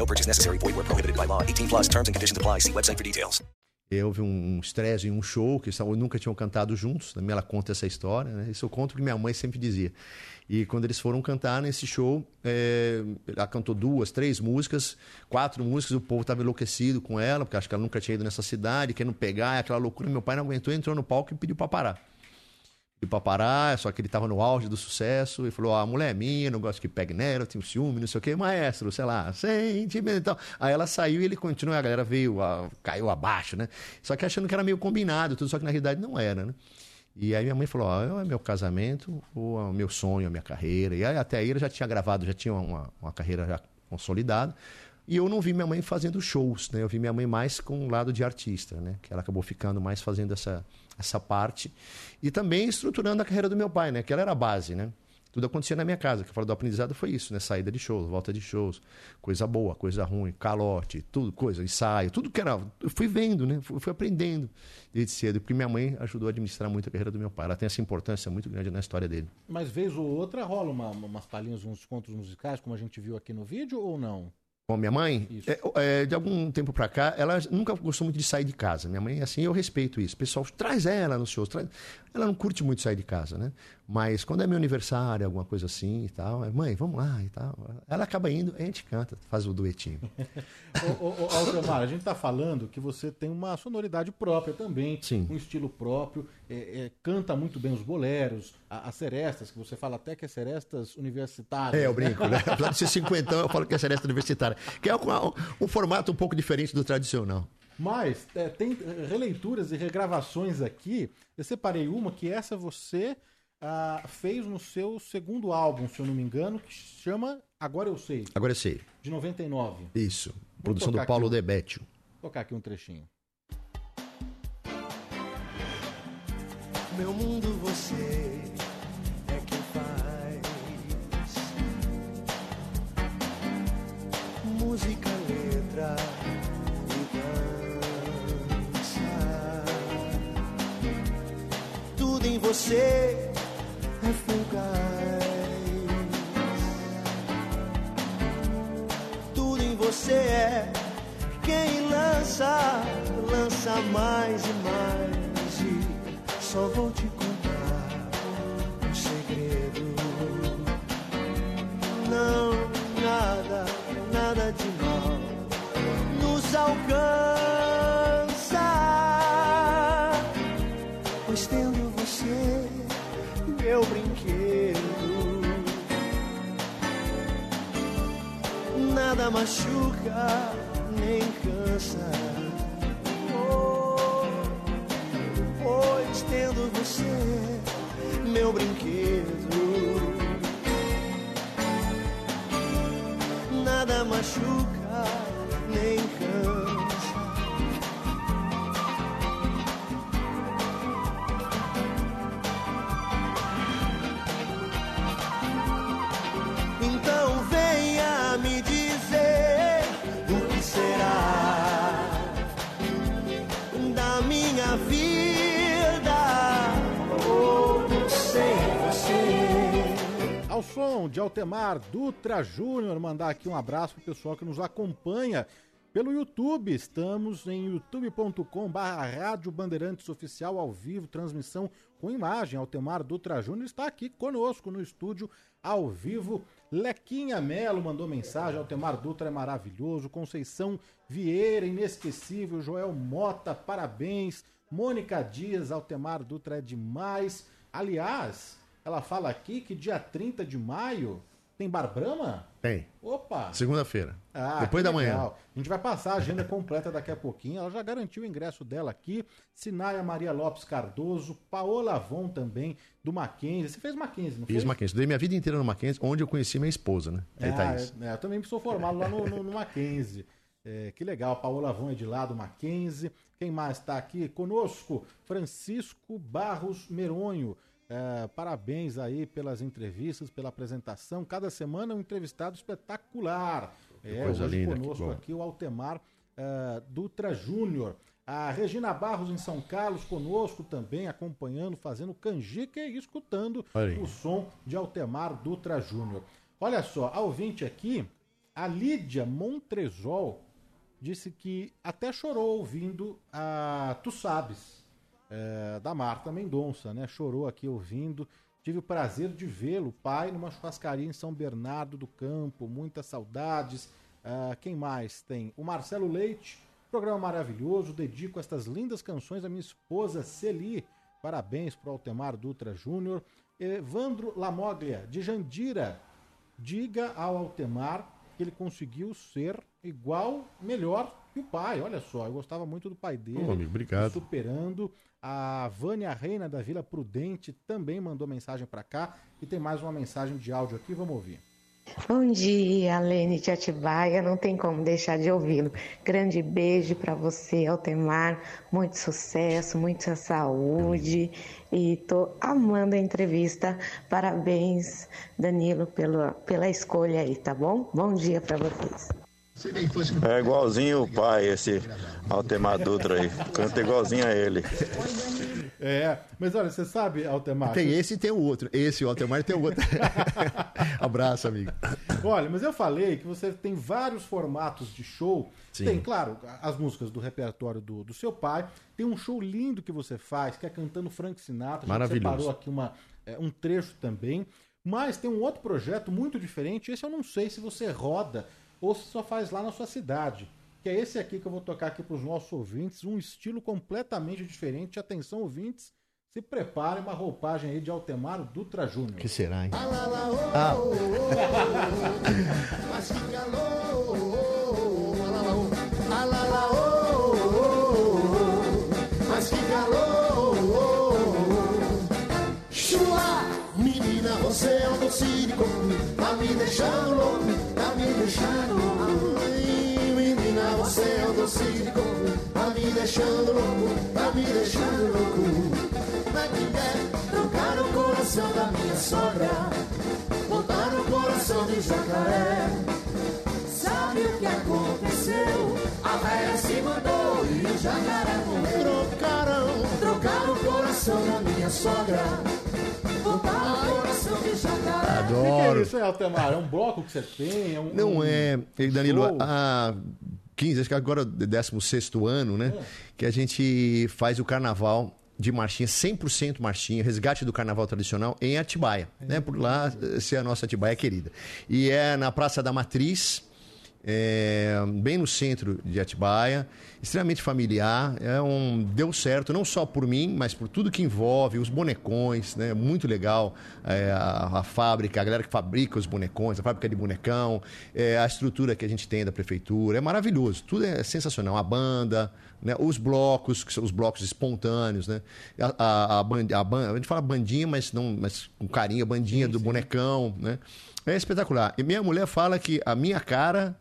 [SPEAKER 2] No purchase necessary. Void where prohibited by law. 18 plus terms and conditions apply. See website for details.
[SPEAKER 5] Houve um estresse em um show que eles nunca tinham cantado juntos. Também ela conta essa história. Né? Isso eu conto porque minha mãe sempre dizia. E quando eles foram cantar nesse show, é, ela cantou duas, três músicas, quatro músicas. O povo estava enlouquecido com ela, porque acho que ela nunca tinha ido nessa cidade, querendo pegar, aquela loucura. Meu pai não aguentou, entrou no palco e pediu para parar. Para parar, só que ele estava no auge do sucesso e falou: "Ó, a mulher é minha, não gosto que pegue nela, eu tenho ciúme, não sei o quê, maestro, sei lá, sentimento e tal. Aí ela saiu e ele continuou, a galera veio, a- caiu abaixo, né? Só que achando que era meio combinado, tudo, só que na realidade não era, né? E aí minha mãe falou: é meu casamento, ou é o meu sonho, a minha carreira. E aí até aí ela já tinha gravado, já tinha uma, uma carreira já consolidada. E eu não vi minha mãe fazendo shows, né? Eu vi minha mãe mais com o lado de artista, né? Que ela acabou ficando mais fazendo essa, essa parte. E também estruturando a carreira do meu pai, né? Que ela era a base, né? Tudo acontecia na minha casa. Que eu falo do aprendizado foi isso, né? Saída de shows, volta de shows, coisa boa, coisa ruim, calote, tudo, coisa, ensaio, tudo que era. Eu fui vendo, né? Fui, fui aprendendo desde cedo. Porque minha mãe ajudou a administrar muito a carreira do meu pai. Ela tem essa importância muito grande na história dele.
[SPEAKER 4] Mas vez ou outra rola uma, umas palhinhas, uns contos musicais, como a gente viu aqui no vídeo, ou não?
[SPEAKER 5] Com a minha mãe, é, é, de algum tempo pra cá, ela nunca gostou muito de sair de casa. Minha mãe, assim, eu respeito isso. O pessoal traz ela nos shows. Traz... Ela não curte muito sair de casa, né? Mas quando é meu aniversário, alguma coisa assim e tal, é, mãe, vamos lá e tal. Ela acaba indo, a gente canta, faz o duetinho.
[SPEAKER 4] ô, ô, ô, a gente tá falando que você tem uma sonoridade própria também,
[SPEAKER 5] Sim.
[SPEAKER 4] um estilo próprio, é, é, canta muito bem os boleros, a- as serestas, que você fala até que é serestas universitárias.
[SPEAKER 5] É, eu brinco, né? Apesar de ser cinquentão, eu falo que é seresta universitária. Que é um, um formato um pouco diferente do tradicional.
[SPEAKER 4] Mas é, tem eh, releituras e regravações aqui. Eu separei uma que essa você ah, fez no seu segundo álbum, se eu não me engano, que chama Agora Eu Sei,
[SPEAKER 5] Agora eu sei.
[SPEAKER 4] de 99.
[SPEAKER 5] Isso. Produção
[SPEAKER 4] tocar
[SPEAKER 5] do Paulo Debetio.
[SPEAKER 4] Vou colocar aqui um trechinho.
[SPEAKER 3] Meu mundo você é quem faz. Música, letra e dança. Tudo em você é fugaz. Tudo em você é quem lança, lança mais e mais. E só vou te contar um segredo. Não, nada, nada de mal nos alcança. Brinquedo. Nada machuca, nem cansa. Oh, pois tendo você, meu brinquedo. Nada machuca,
[SPEAKER 4] som de Altemar Dutra Júnior. Mandar aqui um abraço pro pessoal que nos acompanha pelo YouTube. Estamos em youtube.com Rádio Bandeirantes Oficial ao vivo, transmissão com imagem. Altemar Dutra Júnior está aqui conosco no estúdio ao vivo. Lequinha Melo mandou mensagem, Altemar Dutra é maravilhoso. Conceição Vieira, inesquecível. Joel Mota, parabéns. Mônica Dias, Altemar Dutra é demais. Aliás, ela fala aqui que dia 30 de maio tem Bar Brahma?
[SPEAKER 5] Tem.
[SPEAKER 4] Opa!
[SPEAKER 5] Segunda-feira.
[SPEAKER 4] Ah,
[SPEAKER 5] Depois da manhã.
[SPEAKER 4] legal. A gente vai passar a agenda completa daqui a pouquinho. Ela já garantiu o ingresso dela aqui. Sinaia Maria Lopes Cardoso, Paola Avon também, do Mackenzie. Você fez Mackenzie, não
[SPEAKER 5] Fiz
[SPEAKER 4] fez?
[SPEAKER 5] Mackenzie. Estudei minha vida inteira no Mackenzie, onde eu conheci minha esposa, né? Aí,
[SPEAKER 4] Ah, é, é, eu também sou formado lá no, no, no Mackenzie. É, que legal, Paola Avon é de lá do Mackenzie. Quem mais está aqui conosco? Francisco Barros Meronho. É, parabéns aí pelas entrevistas, pela apresentação. Cada semana um entrevistado espetacular. É,
[SPEAKER 5] coisa
[SPEAKER 4] hoje
[SPEAKER 5] linda, que
[SPEAKER 4] conosco aqui o Altemar é, Dutra Júnior. A Regina Barros em São Carlos conosco também, acompanhando, fazendo canjica e escutando
[SPEAKER 5] aí.
[SPEAKER 4] o som de Altemar Dutra Júnior. Olha só, a ouvinte aqui, a Lídia Montresol, disse que até chorou ouvindo a Tu Sabes, é, da Marta Mendonça, né? Chorou aqui ouvindo. Tive o prazer de vê-lo, pai, numa churrascaria em São Bernardo do Campo. Muitas saudades. Ah, quem mais tem? O Marcelo Leite, programa maravilhoso. Dedico estas lindas canções à minha esposa Celi. Parabéns para o Altemar Dutra Júnior. Evandro Lamoglia, de Jandira. Diga ao Altemar que ele conseguiu ser igual, melhor que o pai. Olha só, eu gostava muito do pai dele.
[SPEAKER 5] Ô, amigo, obrigado.
[SPEAKER 4] Superando. A Vânia Reina da Vila Prudente também mandou mensagem para cá. E tem mais uma mensagem de áudio aqui, vamos ouvir.
[SPEAKER 13] Bom dia, Lene de Atibaia. Não tem como deixar de ouvi-lo. Grande beijo para você, Altemar. Muito sucesso, muita saúde. E tô amando a entrevista. Parabéns, Danilo, pela, pela escolha aí, tá bom? Bom dia para vocês.
[SPEAKER 14] É igualzinho o pai, esse Altemar Dutra aí. Canta igualzinho a ele.
[SPEAKER 4] É, mas olha, você sabe, Altemar.
[SPEAKER 5] Tem esse e tem o outro. Esse, o Altemar, e tem o outro. Abraço, amigo.
[SPEAKER 4] Olha, mas eu falei que você tem vários formatos de show.
[SPEAKER 5] Sim.
[SPEAKER 4] Tem, claro, as músicas do repertório do, do seu pai. Tem um show lindo que você faz, que é cantando Frank Sinatra.
[SPEAKER 5] Maravilhoso.
[SPEAKER 4] separou aqui uma, é, um trecho também. Mas tem um outro projeto muito diferente. Esse eu não sei se você roda ou se só faz lá na sua cidade. Que é esse aqui que eu vou tocar aqui para os nossos ouvintes. Um estilo completamente diferente. Atenção, ouvintes. Se preparem uma roupagem aí de Altemar Dutra Júnior.
[SPEAKER 5] que será, hein?
[SPEAKER 3] Ah. Mas que calor, você é um doce de coco, tá me deixando louco, tá me deixando louco. Ai, menina, você é um doce de coco, tá me deixando louco, tá me deixando louco. Mas que quer trocar o coração da minha sogra, botar no coração de jacaré. Sabe o que aconteceu? A velha se mandou e o jacaré morreu. Trocaram, trocaram o coração da minha sogra. Botaram o coração jacaré.
[SPEAKER 4] O que,
[SPEAKER 5] Adoro.
[SPEAKER 4] é isso, Altemar? É um bloco que você tem? É um,
[SPEAKER 5] Não
[SPEAKER 4] um-
[SPEAKER 5] é, Danilo,
[SPEAKER 4] show?
[SPEAKER 5] há 15, acho que agora é o 16 ano, né? Que a gente faz o carnaval de marchinha, 100% marchinha, resgate do carnaval tradicional em Atibaia, né? Por lá eh, ser a nossa Atibaia querida. E é na Praça da Matriz, é, bem no centro de Atibaia, extremamente familiar. É um, deu certo, não só por mim, mas por tudo que envolve, os bonecões, né? Muito legal. é, a, a fábrica, a galera que fabrica os bonecões, a fábrica de bonecão, é, a estrutura que a gente tem da prefeitura. É maravilhoso, tudo é sensacional. A banda, né? os blocos, que são os blocos espontâneos, né? A, a, a, ban- a, ban- a gente fala bandinha, mas, não, mas com carinho, a bandinha do bonecão, né? É espetacular. E minha mulher fala que a minha cara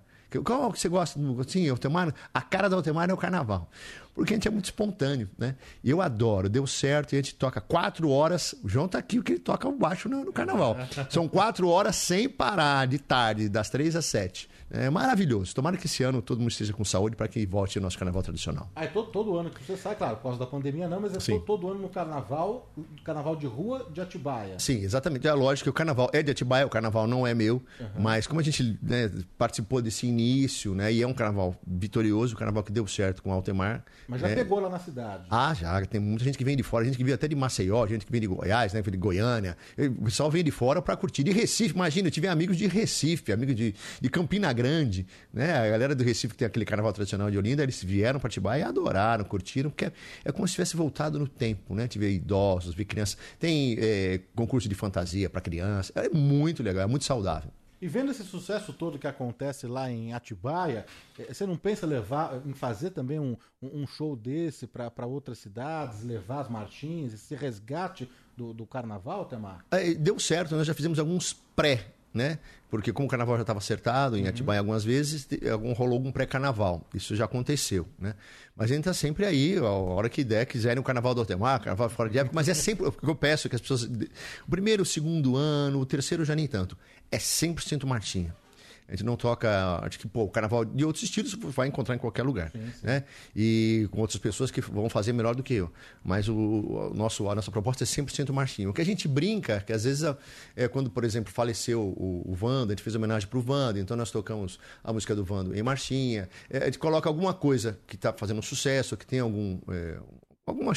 [SPEAKER 5] Qual que você gosta do assim, Altemar? A cara do Altemar é o carnaval. porque a gente é muito espontâneo, né? Eu adoro, deu certo, e a gente toca quatro horas. O João tá aqui, o que ele toca baixo no, no carnaval. São quatro horas sem parar, de tarde, das três às sete. É maravilhoso. Tomara que esse ano todo mundo esteja com saúde para que volte ao nosso carnaval tradicional.
[SPEAKER 4] Ah, é todo, todo ano que você sai, claro, por causa da pandemia não, mas é todo, todo ano no carnaval, carnaval de rua de Atibaia.
[SPEAKER 5] Sim, exatamente. É lógico que o carnaval é de Atibaia, o carnaval não é meu, mas como a gente né, participou desse início, né, e é um carnaval vitorioso, um carnaval que deu certo com o Altemar.
[SPEAKER 4] Mas já
[SPEAKER 5] né,
[SPEAKER 4] pegou lá na cidade.
[SPEAKER 5] Ah, já. Tem muita gente que vem de fora, gente que vem até de Maceió, gente que vem de Goiás, né? De Goiânia. O pessoal vem de fora para curtir. De Recife, imagina, eu tive amigos de Recife, amigos de, de Campina Grande, né? A galera do Recife que tem aquele carnaval tradicional de Olinda, eles vieram para Atibaia e adoraram, curtiram, porque é, é como se tivesse voltado no tempo, né? Tive idosos, vi crianças. Tem é, concurso de fantasia para criança. É muito legal, é muito saudável.
[SPEAKER 4] E vendo esse sucesso todo que acontece lá em Atibaia, eh, você não pensa levar, em fazer também um, um show desse para outras cidades, levar as marchinhas, esse resgate do, do carnaval, Temar?
[SPEAKER 5] É, deu certo, nós já fizemos alguns pré, né? Porque como o carnaval já estava acertado em Atibaia algumas vezes, te- algum, rolou algum pré-carnaval. Isso já aconteceu, né? Mas a gente está sempre aí, a hora que der, quiserem o carnaval do Altemar, carnaval fora de época, mas é sempre o que eu peço que as pessoas. O primeiro, o segundo ano, o terceiro já nem tanto. É 100% marchinha. A gente não toca, acho que, pô, o carnaval de outros estilos você vai encontrar em qualquer lugar, né? E com outras pessoas que vão fazer melhor do que eu. Mas o, o nosso, a nossa proposta é 100% marchinha. O que a gente brinca, que às vezes, é quando, por exemplo, faleceu o, o Wanda, a gente fez homenagem pro Wanda, então nós tocamos a música do Wanda em marchinha. É, a gente coloca alguma coisa que está fazendo sucesso, que tem algum... é, Alguma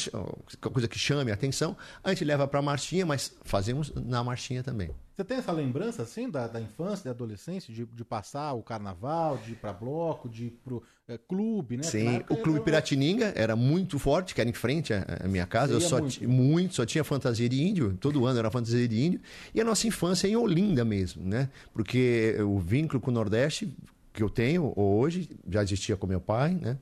[SPEAKER 5] coisa que chame a atenção, a gente leva para a marchinha, mas fazemos na marchinha também.
[SPEAKER 4] Você tem essa lembrança, assim, da, da infância, da adolescência, de, de passar o carnaval, de ir pra bloco, de ir pro eh, clube, né?
[SPEAKER 5] Sim,
[SPEAKER 4] época
[SPEAKER 5] o Clube
[SPEAKER 4] eu-
[SPEAKER 5] Piratininga era muito forte, que era em frente à, minha casa. Eu só
[SPEAKER 4] muito?
[SPEAKER 5] muito, só tinha fantasia de índio, todo ano era fantasia de índio. E a nossa infância é em Olinda mesmo, né? Porque o vínculo com o Nordeste que eu tenho hoje já existia com meu pai, né?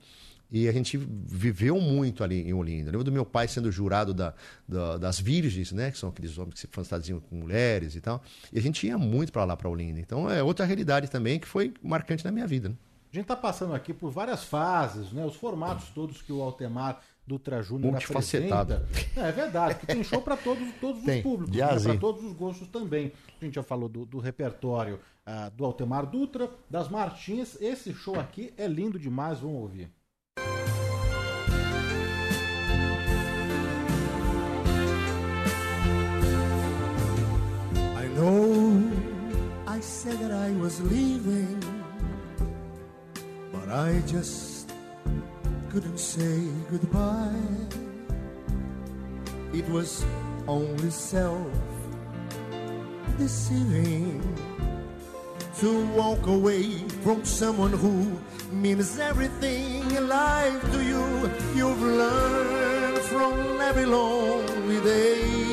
[SPEAKER 5] E a gente viveu muito ali em Olinda. Eu lembro do meu pai sendo jurado da, da- das virgens, né? Que são aqueles homens que se fantasiam com mulheres e tal. E a gente ia muito para lá, para Olinda. Então é outra realidade também que foi marcante na minha vida. Né?
[SPEAKER 4] A gente tá passando aqui por várias fases, né? Os formatos todos que o Altemar Dutra Júnior apresenta. É, é verdade, porque tem show para todos, todos os públicos, né? Para todos os gostos também. A gente já falou do, do repertório ah, do Altemar Dutra, das marchinhas. Esse show aqui é lindo demais, vamos ouvir.
[SPEAKER 3] Know I said that I was leaving, but I just couldn't say goodbye. It was only self deceiving to walk away from someone who means everything in life to you. You've learned from every lonely day.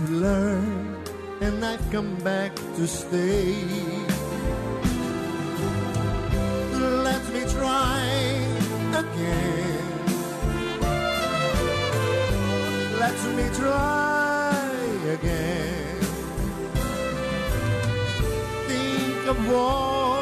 [SPEAKER 3] I've learned and I've come back to stay. Let me try again. Let me try again. Think of what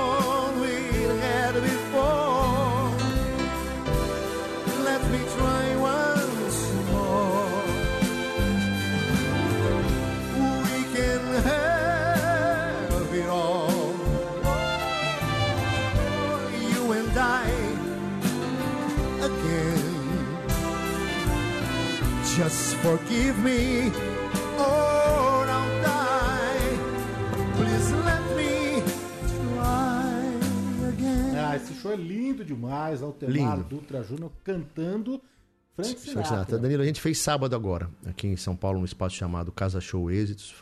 [SPEAKER 3] forgive me or I'll die. Please let me try again.
[SPEAKER 4] Ah, esse show é lindo demais, Altemar
[SPEAKER 5] Lindo.
[SPEAKER 4] Dutra Júnior cantando Frank Sinatra.
[SPEAKER 5] Sinatra. Danilo, a gente fez sábado agora, aqui em São Paulo, num espaço chamado Casa Show Êxitos.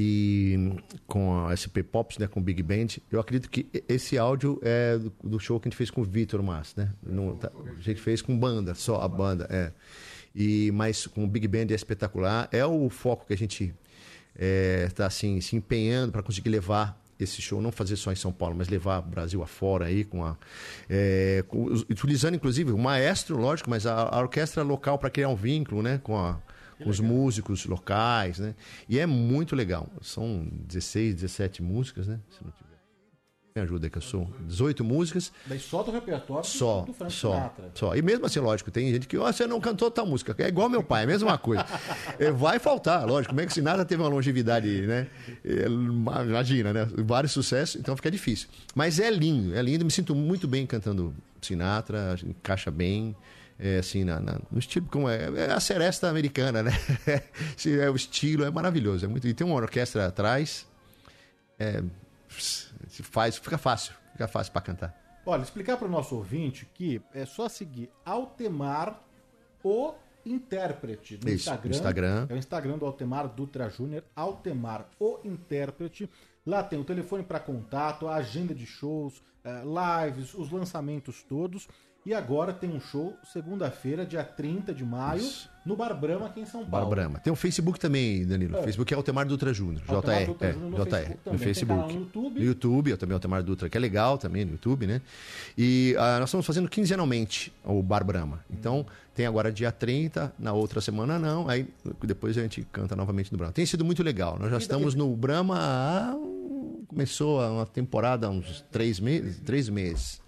[SPEAKER 5] E com a SP Pops, né, com o Big Band. Eu acredito que esse áudio é do, do show que a gente fez com o Vitor Mas, né? Não, tá- a gente fez com banda, só a banda, é. E, mas com o Big Band é espetacular. É o foco que a gente está assim, se empenhando para conseguir levar esse show, não fazer só em São Paulo, mas levar o Brasil afora aí, com a, é, com utilizando inclusive o maestro, lógico, mas a, a orquestra local para criar um vínculo né, com, a- com os músicos locais. Né? E é muito legal. São 16, 17 músicas, né? Se não tiver. Me ajuda que eu sou. 18 músicas.
[SPEAKER 4] Daí só do repertório
[SPEAKER 5] Só,
[SPEAKER 4] do Frank
[SPEAKER 5] só,
[SPEAKER 4] Sinatra.
[SPEAKER 5] só. E mesmo assim, lógico, tem gente que, ó, você não cantou tal música. É igual meu pai, é a mesma coisa. É, vai faltar, lógico. Como é que Sinatra teve uma longevidade, né? É, Imagina, né? Vários sucessos, então fica difícil. Mas é lindo, é lindo. Me sinto muito bem cantando Sinatra, encaixa bem. É, assim, na, na- no estilo como é, é a seresta americana, né? É o estilo, é maravilhoso. É muito, e tem uma orquestra atrás, é, se faz, fica fácil, fica fácil para cantar.
[SPEAKER 4] Olha, explicar para o nosso ouvinte que é só seguir Altemar, o intérprete, no
[SPEAKER 5] Isso,
[SPEAKER 4] Instagram.
[SPEAKER 5] Instagram.
[SPEAKER 4] É o Instagram do Altemar Dutra Júnior, Altemar, o intérprete. Lá tem o telefone para contato, a agenda de shows, eh, lives, os lançamentos todos. E agora tem um show, segunda-feira, dia 30 de maio, no Bar Brahma, aqui em São
[SPEAKER 5] Bar
[SPEAKER 4] Paulo.
[SPEAKER 5] Brahma. Tem o Facebook também, Danilo.
[SPEAKER 4] É.
[SPEAKER 5] Facebook é Altemar Dutra Júnior.
[SPEAKER 4] Altemar
[SPEAKER 5] JR.
[SPEAKER 4] Dutra
[SPEAKER 5] é,
[SPEAKER 4] Júnior no
[SPEAKER 5] JR.
[SPEAKER 4] Facebook.
[SPEAKER 5] No Facebook.
[SPEAKER 4] no YouTube.
[SPEAKER 5] No YouTube, eu também Altemar Dutra, que é legal também no YouTube, né? E ah, nós estamos fazendo quinzenalmente o Bar Brahma. Então, tem agora dia 30, na outra semana não. Aí depois a gente canta novamente no Brahma. Tem sido muito legal. Nós já estamos no Brahma há. Começou uma temporada há uns três meses. Três meses.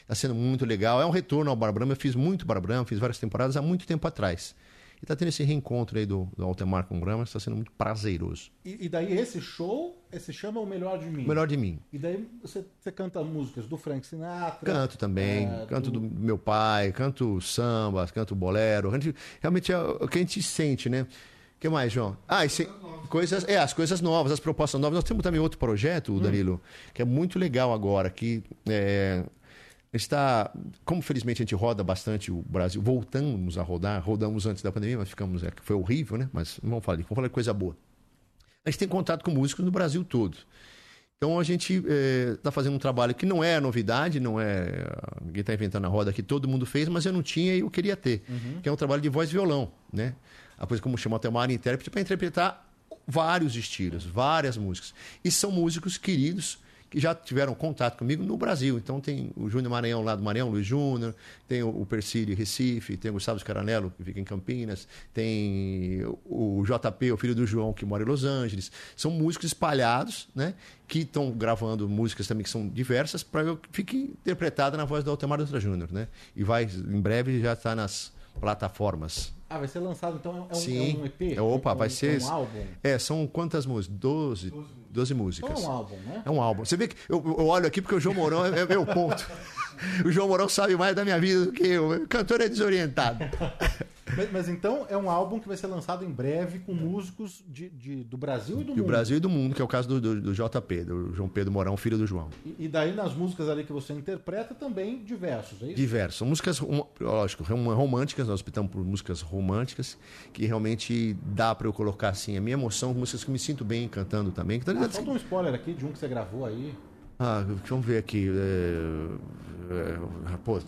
[SPEAKER 5] Está sendo muito legal. É um retorno ao Bar Brahma. Eu fiz muito Bar Brahma, fiz várias temporadas há muito tempo atrás. E está tendo esse reencontro aí do, do Altemar com o Brahma, está sendo muito prazeroso.
[SPEAKER 4] E, e daí esse show eh, se chama O Melhor de Mim.
[SPEAKER 5] O Melhor de Mim.
[SPEAKER 4] E daí você, você canta músicas do Frank Sinatra.
[SPEAKER 5] Canto também,
[SPEAKER 4] é,
[SPEAKER 5] canto do meu pai, canto samba, canto bolero. Gente- realmente é o que a gente sente, né? O que mais, João? Ah, e se- coisas, é, as coisas novas, as propostas novas. Nós temos também outro projeto, Danilo, que é muito legal agora, que é, está, como felizmente a gente roda bastante o Brasil, voltamos a rodar, rodamos antes da pandemia, mas ficamos, é, foi horrível, né? Mas não vamos falar, vamos falar de coisa boa. A gente tem contato com músicos no Brasil todo. Então a gente está fazendo um trabalho que não é novidade, não é. Ninguém está inventando a roda que todo mundo fez, mas eu não tinha e eu queria ter.
[SPEAKER 4] Uhum.
[SPEAKER 5] Que é um trabalho de voz e violão, né? A coisa como chama até uma intérprete para interpretar vários estilos, várias músicas. E são músicos queridos que já tiveram contato comigo no Brasil. Então tem o Júnior Maranhão lá do Maranhão, Luiz Júnior, tem o Persílio Recife, tem o Gustavo Scaranello, que fica em Campinas, tem o JP, o filho do João, que mora em Los Angeles. São músicos espalhados, né? Que estão gravando músicas também que são diversas, para eu que fique interpretada na voz do Altemar Dutra Júnior, né? E vai, em breve, já está nas plataformas.
[SPEAKER 4] Ah, vai ser lançado então é um,
[SPEAKER 5] Sim.
[SPEAKER 4] é um EP?
[SPEAKER 5] É, opa,
[SPEAKER 4] um,
[SPEAKER 5] vai ser.
[SPEAKER 4] Um álbum?
[SPEAKER 5] É, são quantas músicas? Doze, doze músicas.
[SPEAKER 4] Então é um álbum, né?
[SPEAKER 5] É um álbum. Você vê que eu, eu olho aqui porque o João Mourão é, é meu ponto. o João Mourão sabe mais da minha vida do que eu. O cantor é desorientado.
[SPEAKER 4] Mas, mas então é um álbum que vai ser lançado em breve com músicos de, de- do Brasil e do
[SPEAKER 5] E
[SPEAKER 4] mundo.
[SPEAKER 5] o Brasil e do mundo, que é o caso do, do, do JP, do João Pedro Mourão, filho do João.
[SPEAKER 4] E, e daí nas músicas ali que você interpreta também diversos, é isso?
[SPEAKER 5] Diversos. São músicas, lógico, rom- românticas, nós optamos por músicas românticas, que realmente dá para eu colocar assim a minha emoção, músicas que eu me sinto bem cantando também. Então,
[SPEAKER 4] Ah, solta um spoiler aqui de um que você gravou aí.
[SPEAKER 5] Ah, vamos ver aqui. é, é, pô,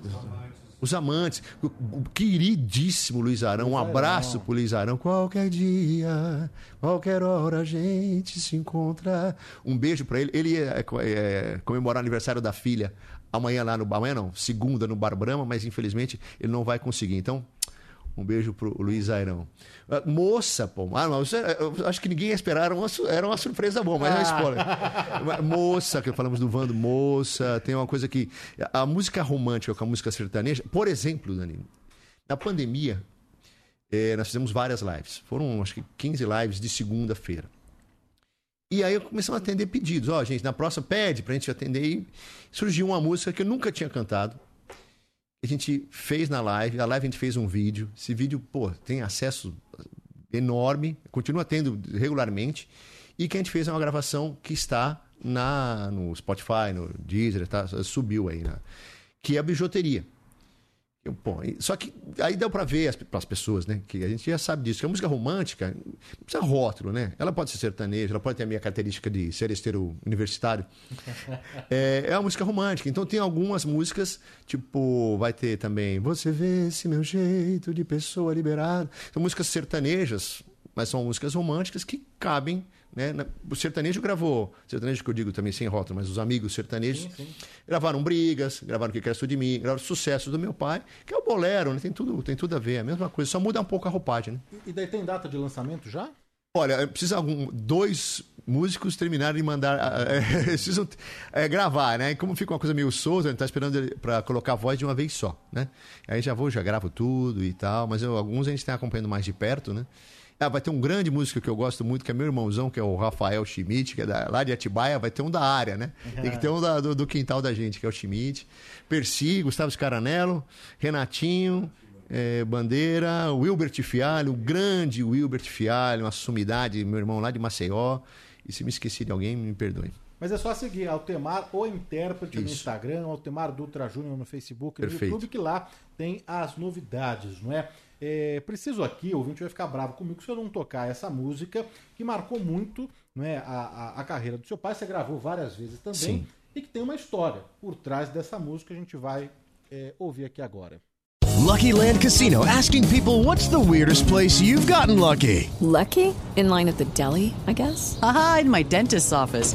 [SPEAKER 5] os amantes. O, queridíssimo Luiz Arão. Um abraço pro Luiz Arão. Qualquer dia, qualquer hora a gente se encontra. Um beijo para ele. Ele ia é, comemorar o aniversário da filha amanhã lá no. Amanhã não, segunda no Bar Brahma, mas infelizmente ele não vai conseguir. Então. Um beijo pro Luiz Airão. Ah, Moça, pô. Ah, não, é- eu acho que ninguém ia esperar. Era uma, surpresa boa, mas é um spoiler. Mas Moça, que falamos do Vando Moça. Tem uma coisa que. A música romântica com a música sertaneja. Por exemplo, Danilo, na pandemia, eh, nós fizemos várias lives. Foram, acho que, 15 lives de segunda-feira. E aí eu comecei a atender pedidos. Ó, gente, na próxima pede pra gente atender. E surgiu uma música que eu nunca tinha cantado. A gente fez na live. A live a gente fez um vídeo. Esse vídeo, pô, tem acesso enorme. Continua tendo regularmente. E que a gente fez é uma gravação que está na, no Spotify, no Deezer, tá? subiu aí. Né? Que é a bijuteria. Eu, e- só que aí deu pra ver para as pessoas, né? Que a gente já sabe disso. Que a música romântica não precisa rótulo, né? Ela pode ser sertaneja, ela pode ter a minha característica de ser esteiro universitário. É, é uma música romântica. Então tem algumas músicas, tipo, vai ter também Você vê esse meu jeito de pessoa liberada. São músicas sertanejas, mas são músicas românticas que cabem. Né? O sertanejo gravou, sertanejo que eu digo também sem rótulo, mas os amigos sertanejos gravaram brigas, gravaram o que quer de mim, gravaram sucessos do meu pai, que é o bolero, né? tem, tudo, tem tudo a ver, é a mesma coisa, só muda um pouco a roupagem. Né?
[SPEAKER 4] E daí tem data de lançamento já?
[SPEAKER 5] Olha, precisa algum dois músicos terminarem de mandar. é, precisam é, gravar, né? E como fica uma coisa meio solta, a gente tá esperando pra colocar a voz de uma vez só, né? Aí já vou, já gravo tudo e tal, mas eu- alguns a gente tá acompanhando mais de perto, né? Ah, vai ter um grande músico que eu gosto muito, que é meu irmãozão, que é o Rafael Schmidt, que é da- lá de Atibaia, vai ter um da área, né? Tem que ter um da- do, do quintal da gente, que é o Schmidt. Persi, Gustavo Scaranello, Renatinho, eh, Bandeira, Wilbert Fialho, o grande Wilbert Fialho, uma sumidade, meu irmão lá de Maceió. E se me esqueci de alguém, me perdoe.
[SPEAKER 4] Mas é só seguir Altemar, o intérprete no
[SPEAKER 5] Isso.
[SPEAKER 4] Instagram, Altemar Dutra Júnior no Facebook, no
[SPEAKER 5] Perfeito.
[SPEAKER 4] YouTube, que lá tem as novidades, não é? É, preciso aqui, o ouvinte vai ficar bravo comigo se eu não tocar essa música que marcou muito não é, a, a, a carreira do seu pai. Você gravou várias vezes também
[SPEAKER 5] Sim.
[SPEAKER 4] e que tem uma história por trás dessa música. A gente vai é, ouvir aqui agora.
[SPEAKER 10] Lucky Land Casino asking people what's the weirdest place you've gotten lucky?
[SPEAKER 11] Lucky? In line at the deli, I guess?
[SPEAKER 12] Aha, in my dentist's office.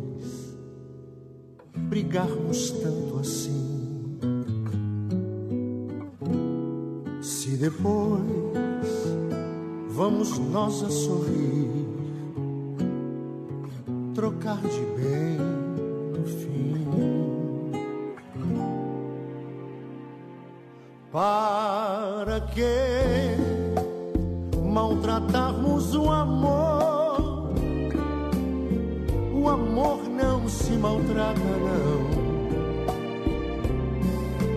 [SPEAKER 3] brigarmos tanto assim. Se depois vamos nós a sorrir, trocar de bem no fim. Para que maltratarmos o amor? O amor não se maltrata, não.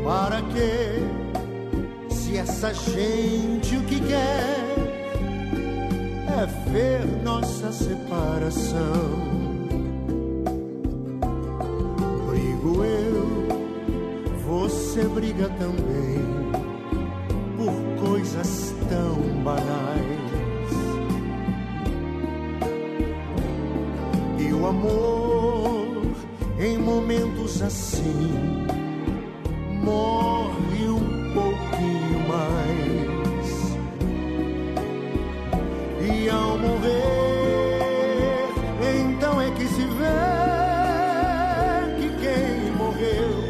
[SPEAKER 3] Para que, se essa gente o que quer é ver nossa separação? Brigo eu, você briga também por coisas tão banais. Amor, em momentos assim, morre um pouquinho mais. E ao morrer, então é que se vê que quem morreu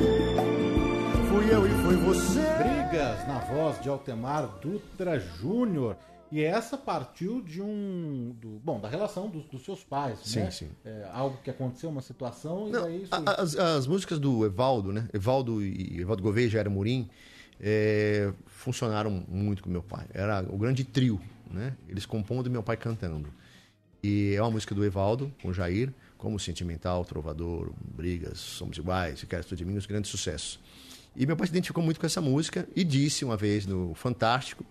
[SPEAKER 3] fui eu e foi você.
[SPEAKER 4] Brigas na voz de Altemar Dutra Júnior. E essa partiu de um. Do, bom, da relação dos, dos seus pais,
[SPEAKER 5] Sim,
[SPEAKER 4] né?
[SPEAKER 5] sim.
[SPEAKER 4] É, algo que aconteceu, uma situação, e
[SPEAKER 5] Não,
[SPEAKER 4] daí isso.
[SPEAKER 5] As, as músicas do Evaldo, né? Evaldo e Evaldo Gouveia e Jair Murim é, funcionaram muito com meu pai. Era o grande trio, né? Eles compondo e meu pai cantando. E é uma música do Evaldo com o Jair, como Sentimental, Trovador, Brigas, Somos Iguais, Se Queres Tudo de Mim, os grandes sucessos. E meu pai se identificou muito com essa música e disse uma vez no Fantástico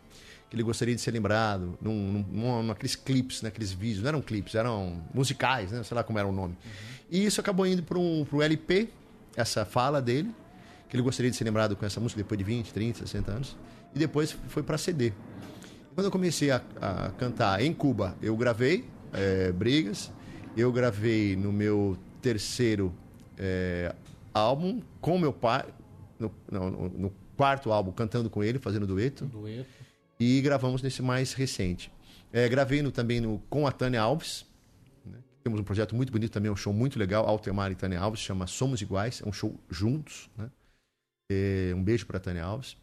[SPEAKER 5] que ele gostaria de ser lembrado num, num, naqueles clipes, naqueles vídeos. Não eram clipes, eram musicais, né? sei lá como era o nome. E isso acabou indo para um pro LP, essa fala dele, que ele gostaria de ser lembrado com essa música depois de 20, 30, 60 anos. E depois foi para CD. Quando eu comecei a, a cantar em Cuba, eu gravei é, Brigas, eu gravei no meu terceiro é, álbum com meu pai, no, não, no- quarto álbum, cantando com ele, fazendo dueto.
[SPEAKER 4] Dueto.
[SPEAKER 5] E gravamos nesse mais recente. É, gravei no, também no, com a Tânia Alves. né? Temos um projeto muito bonito também, um show muito legal, Altemar e Tânia Alves, chama Somos Iguais, é um show juntos. Né? É, um beijo para Tânia Alves.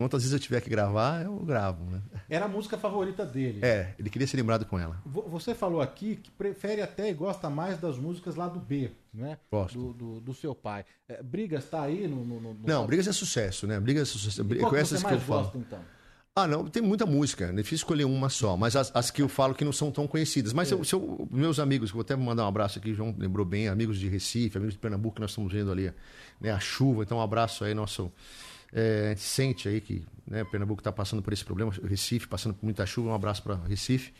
[SPEAKER 5] Quantas vezes eu tiver que gravar, eu gravo. Né?
[SPEAKER 4] Era a música favorita dele.
[SPEAKER 5] É, ele queria ser lembrado com ela.
[SPEAKER 4] Vo- Você falou aqui que prefere até e gosta mais das músicas lá do B, né?
[SPEAKER 5] Gosto.
[SPEAKER 4] Do, do, do seu pai. É, Brigas tá aí no. no, no-
[SPEAKER 5] Não, Brigas é sucesso, né? Brigas é sucesso.
[SPEAKER 4] E qual
[SPEAKER 5] com essas que eu falo.
[SPEAKER 4] gosta, então?
[SPEAKER 5] Ah, não, tem muita música. É difícil escolher uma só, mas as, as que eu falo que não são tão conhecidas. Mas se eu- eu- meus amigos, vou até mandar um abraço aqui, João lembrou bem, amigos de Recife, amigos de Pernambuco, que nós estamos vendo ali né, a chuva. Então, um abraço aí, nosso. É, a gente sente aí que né, Pernambuco está passando por esse problema, Recife passando por muita chuva. Um abraço para Recife.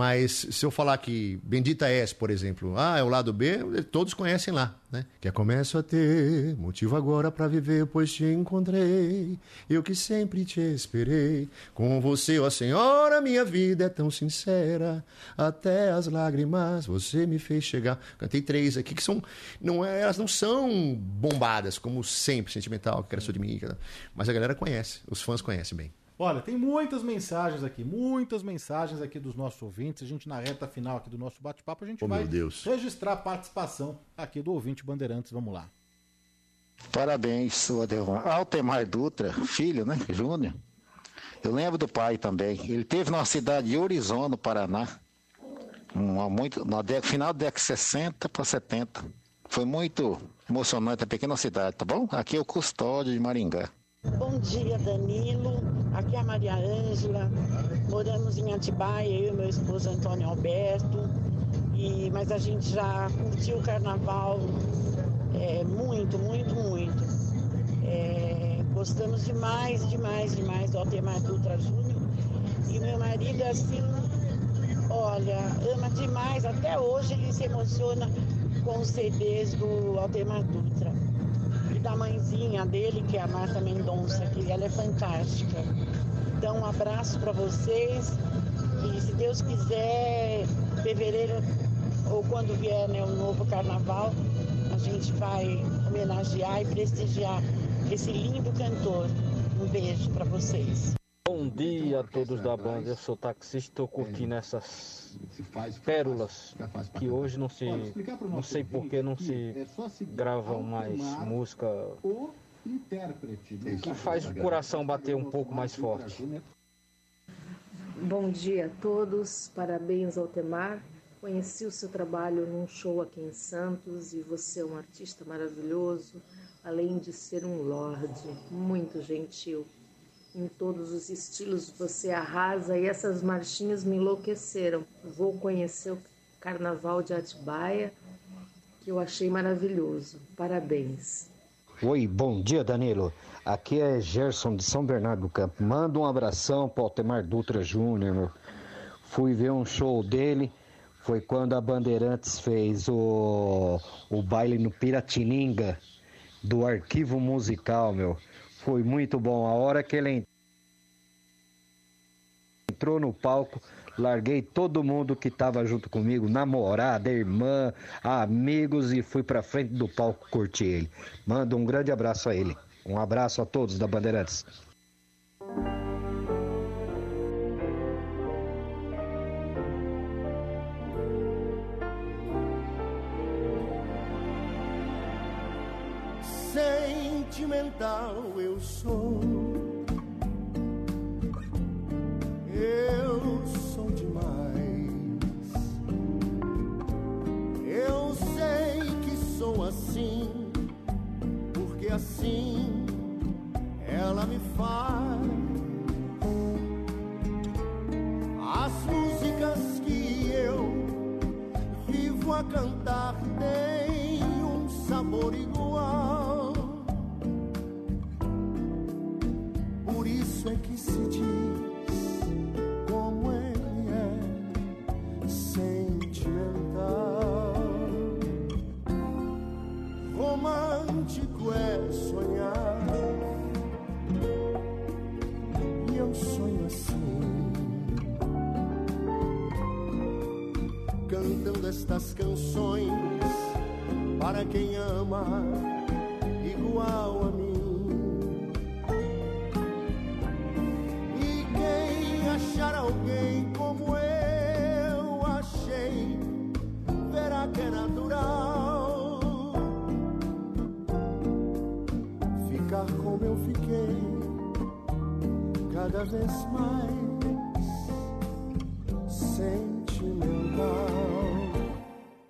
[SPEAKER 5] Mas se eu falar que Bendita És, por exemplo, ah, é o lado B, todos conhecem lá, né? Que é começo a ter motivo agora para viver, pois te encontrei. Eu que sempre te esperei. Com você, ó Senhora, minha vida é tão sincera. Até as lágrimas você me fez chegar. Cantei três aqui que são. Não é, elas não são bombadas, como sempre, sentimental, que era só de mim. Mas a galera conhece, os fãs conhecem bem.
[SPEAKER 4] Olha, tem muitas mensagens aqui, muitas mensagens aqui dos nossos ouvintes. A gente, na reta final aqui do nosso bate-papo, a gente
[SPEAKER 5] Oh,
[SPEAKER 4] vai registrar a participação aqui do ouvinte Bandeirantes. Vamos lá.
[SPEAKER 15] Parabéns, sua Delmar. Altemar Dutra, filho, né? Júnior. Eu lembro do pai também. Ele teve na cidade de Horizonte, no Paraná. Um, há muito, na década, final da década de 60 para 70. Foi muito emocionante a pequena cidade, tá bom? Aqui é o Custódio de Maringá.
[SPEAKER 16] Bom dia, Danilo. Aqui é a Maria Ângela. Moramos em Atibaia, eu e meu esposo Antônio Alberto. E, mas a gente já curtiu o carnaval é, muito, muito, muito. É, gostamos demais, demais, demais do Altemar Dutra Júnior. E meu marido, assim, olha, ama demais. Até hoje ele se emociona com os CDs do Altemar Dutra da mãezinha dele, que é a Marta Mendonça, que ela é fantástica. Então, um abraço para vocês e se Deus quiser, fevereiro ou quando vier né, o novo carnaval, a gente vai homenagear e prestigiar esse lindo cantor. Um beijo para vocês.
[SPEAKER 17] Bom dia a todos da banda, eu sou taxista, estou curtindo essas pérolas que hoje não se, não sei por que não se gravam mais música. que faz o coração bater um pouco mais forte.
[SPEAKER 18] Bom dia a todos, parabéns ao Temar. Conheci o seu trabalho num show aqui em Santos e você é um artista maravilhoso, além de ser um lorde, muito gentil. Em todos os estilos você arrasa e essas marchinhas me enlouqueceram. Vou conhecer o Carnaval de Atibaia, que eu achei maravilhoso. Parabéns.
[SPEAKER 19] Oi, bom dia, Danilo. Aqui é Gerson de São Bernardo do Campo. Manda um abração para Altemar Dutra Júnior. Fui ver um show dele. Foi quando a Bandeirantes fez o, o baile no Piratininga do arquivo musical, meu. Foi muito bom. A hora que ele entrou no palco, larguei todo mundo que estava junto comigo, namorada, irmã, amigos e fui pra frente do palco curtir ele. Manda um grande abraço a ele. Um abraço a todos da Bandeirantes.
[SPEAKER 3] Eu sou. Eu sou demais. Eu sei que sou assim, porque assim ela me faz. Se diz como ele é sentimental. Romântico é sonhar. E eu sonho assim. Cantando estas canções para quem ama igual a cada vez mais sentimental.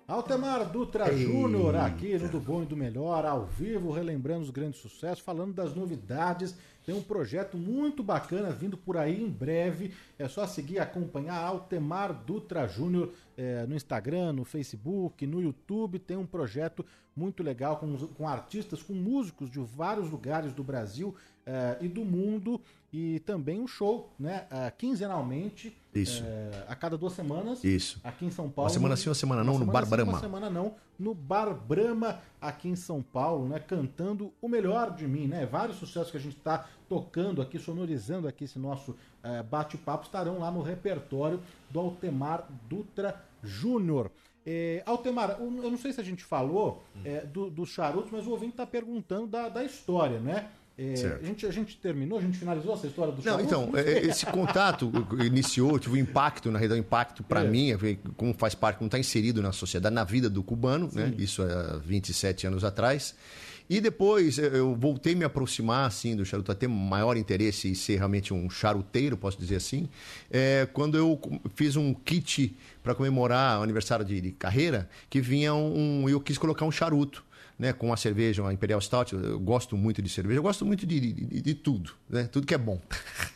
[SPEAKER 4] Altemar Dutra. Júnior, aqui no Do Bom e do Melhor, ao vivo, relembrando os grandes sucessos, falando das novidades. tem um projeto muito bacana vindo por aí em breve. É só seguir e acompanhar Altemar Dutra Júnior é, no Instagram, no Facebook, no YouTube. Tem um projeto muito legal com, com artistas, com músicos de vários lugares do Brasil é, e do mundo. E também um show, né? é, quinzenalmente.
[SPEAKER 5] Isso.
[SPEAKER 4] é, a cada duas semanas.
[SPEAKER 5] Isso.
[SPEAKER 4] Aqui em São Paulo.
[SPEAKER 5] Uma semana sim, uma semana não, no
[SPEAKER 4] semana
[SPEAKER 5] Bar
[SPEAKER 4] sim,
[SPEAKER 5] Brahma.
[SPEAKER 4] Uma semana não, no Bar Brahma, aqui em São Paulo, né? Cantando o melhor de mim, né? Vários sucessos que a gente está tocando aqui, sonorizando aqui esse nosso eh, bate-papo, estarão lá no repertório do Altemar Dutra Júnior. Eh, Altemar, eu não sei se a gente falou eh, do- dos charutos, mas o ouvinte está perguntando da, da história, né?
[SPEAKER 5] Certo.
[SPEAKER 4] a, gente, a gente terminou, a gente finalizou essa história do
[SPEAKER 5] Não,
[SPEAKER 4] charuto?
[SPEAKER 5] então, é,
[SPEAKER 4] sei.
[SPEAKER 5] esse contato iniciou, tive um impacto, na realidade, um impacto para
[SPEAKER 4] É.
[SPEAKER 5] mim, é, como faz parte, como está inserido na sociedade, na vida do cubano, né? Isso há 27 anos atrás. E depois eu- voltei a me aproximar, assim, do charuto, a ter maior interesse em ser realmente um charuteiro, posso dizer assim, é, quando eu fiz um kit para comemorar o aniversário de, de carreira, que vinha um, eu quis colocar um charuto né, com a cerveja, uma Imperial Stout. Eu gosto muito de cerveja, eu gosto muito de, de, de- tudo, né? Tudo que é bom.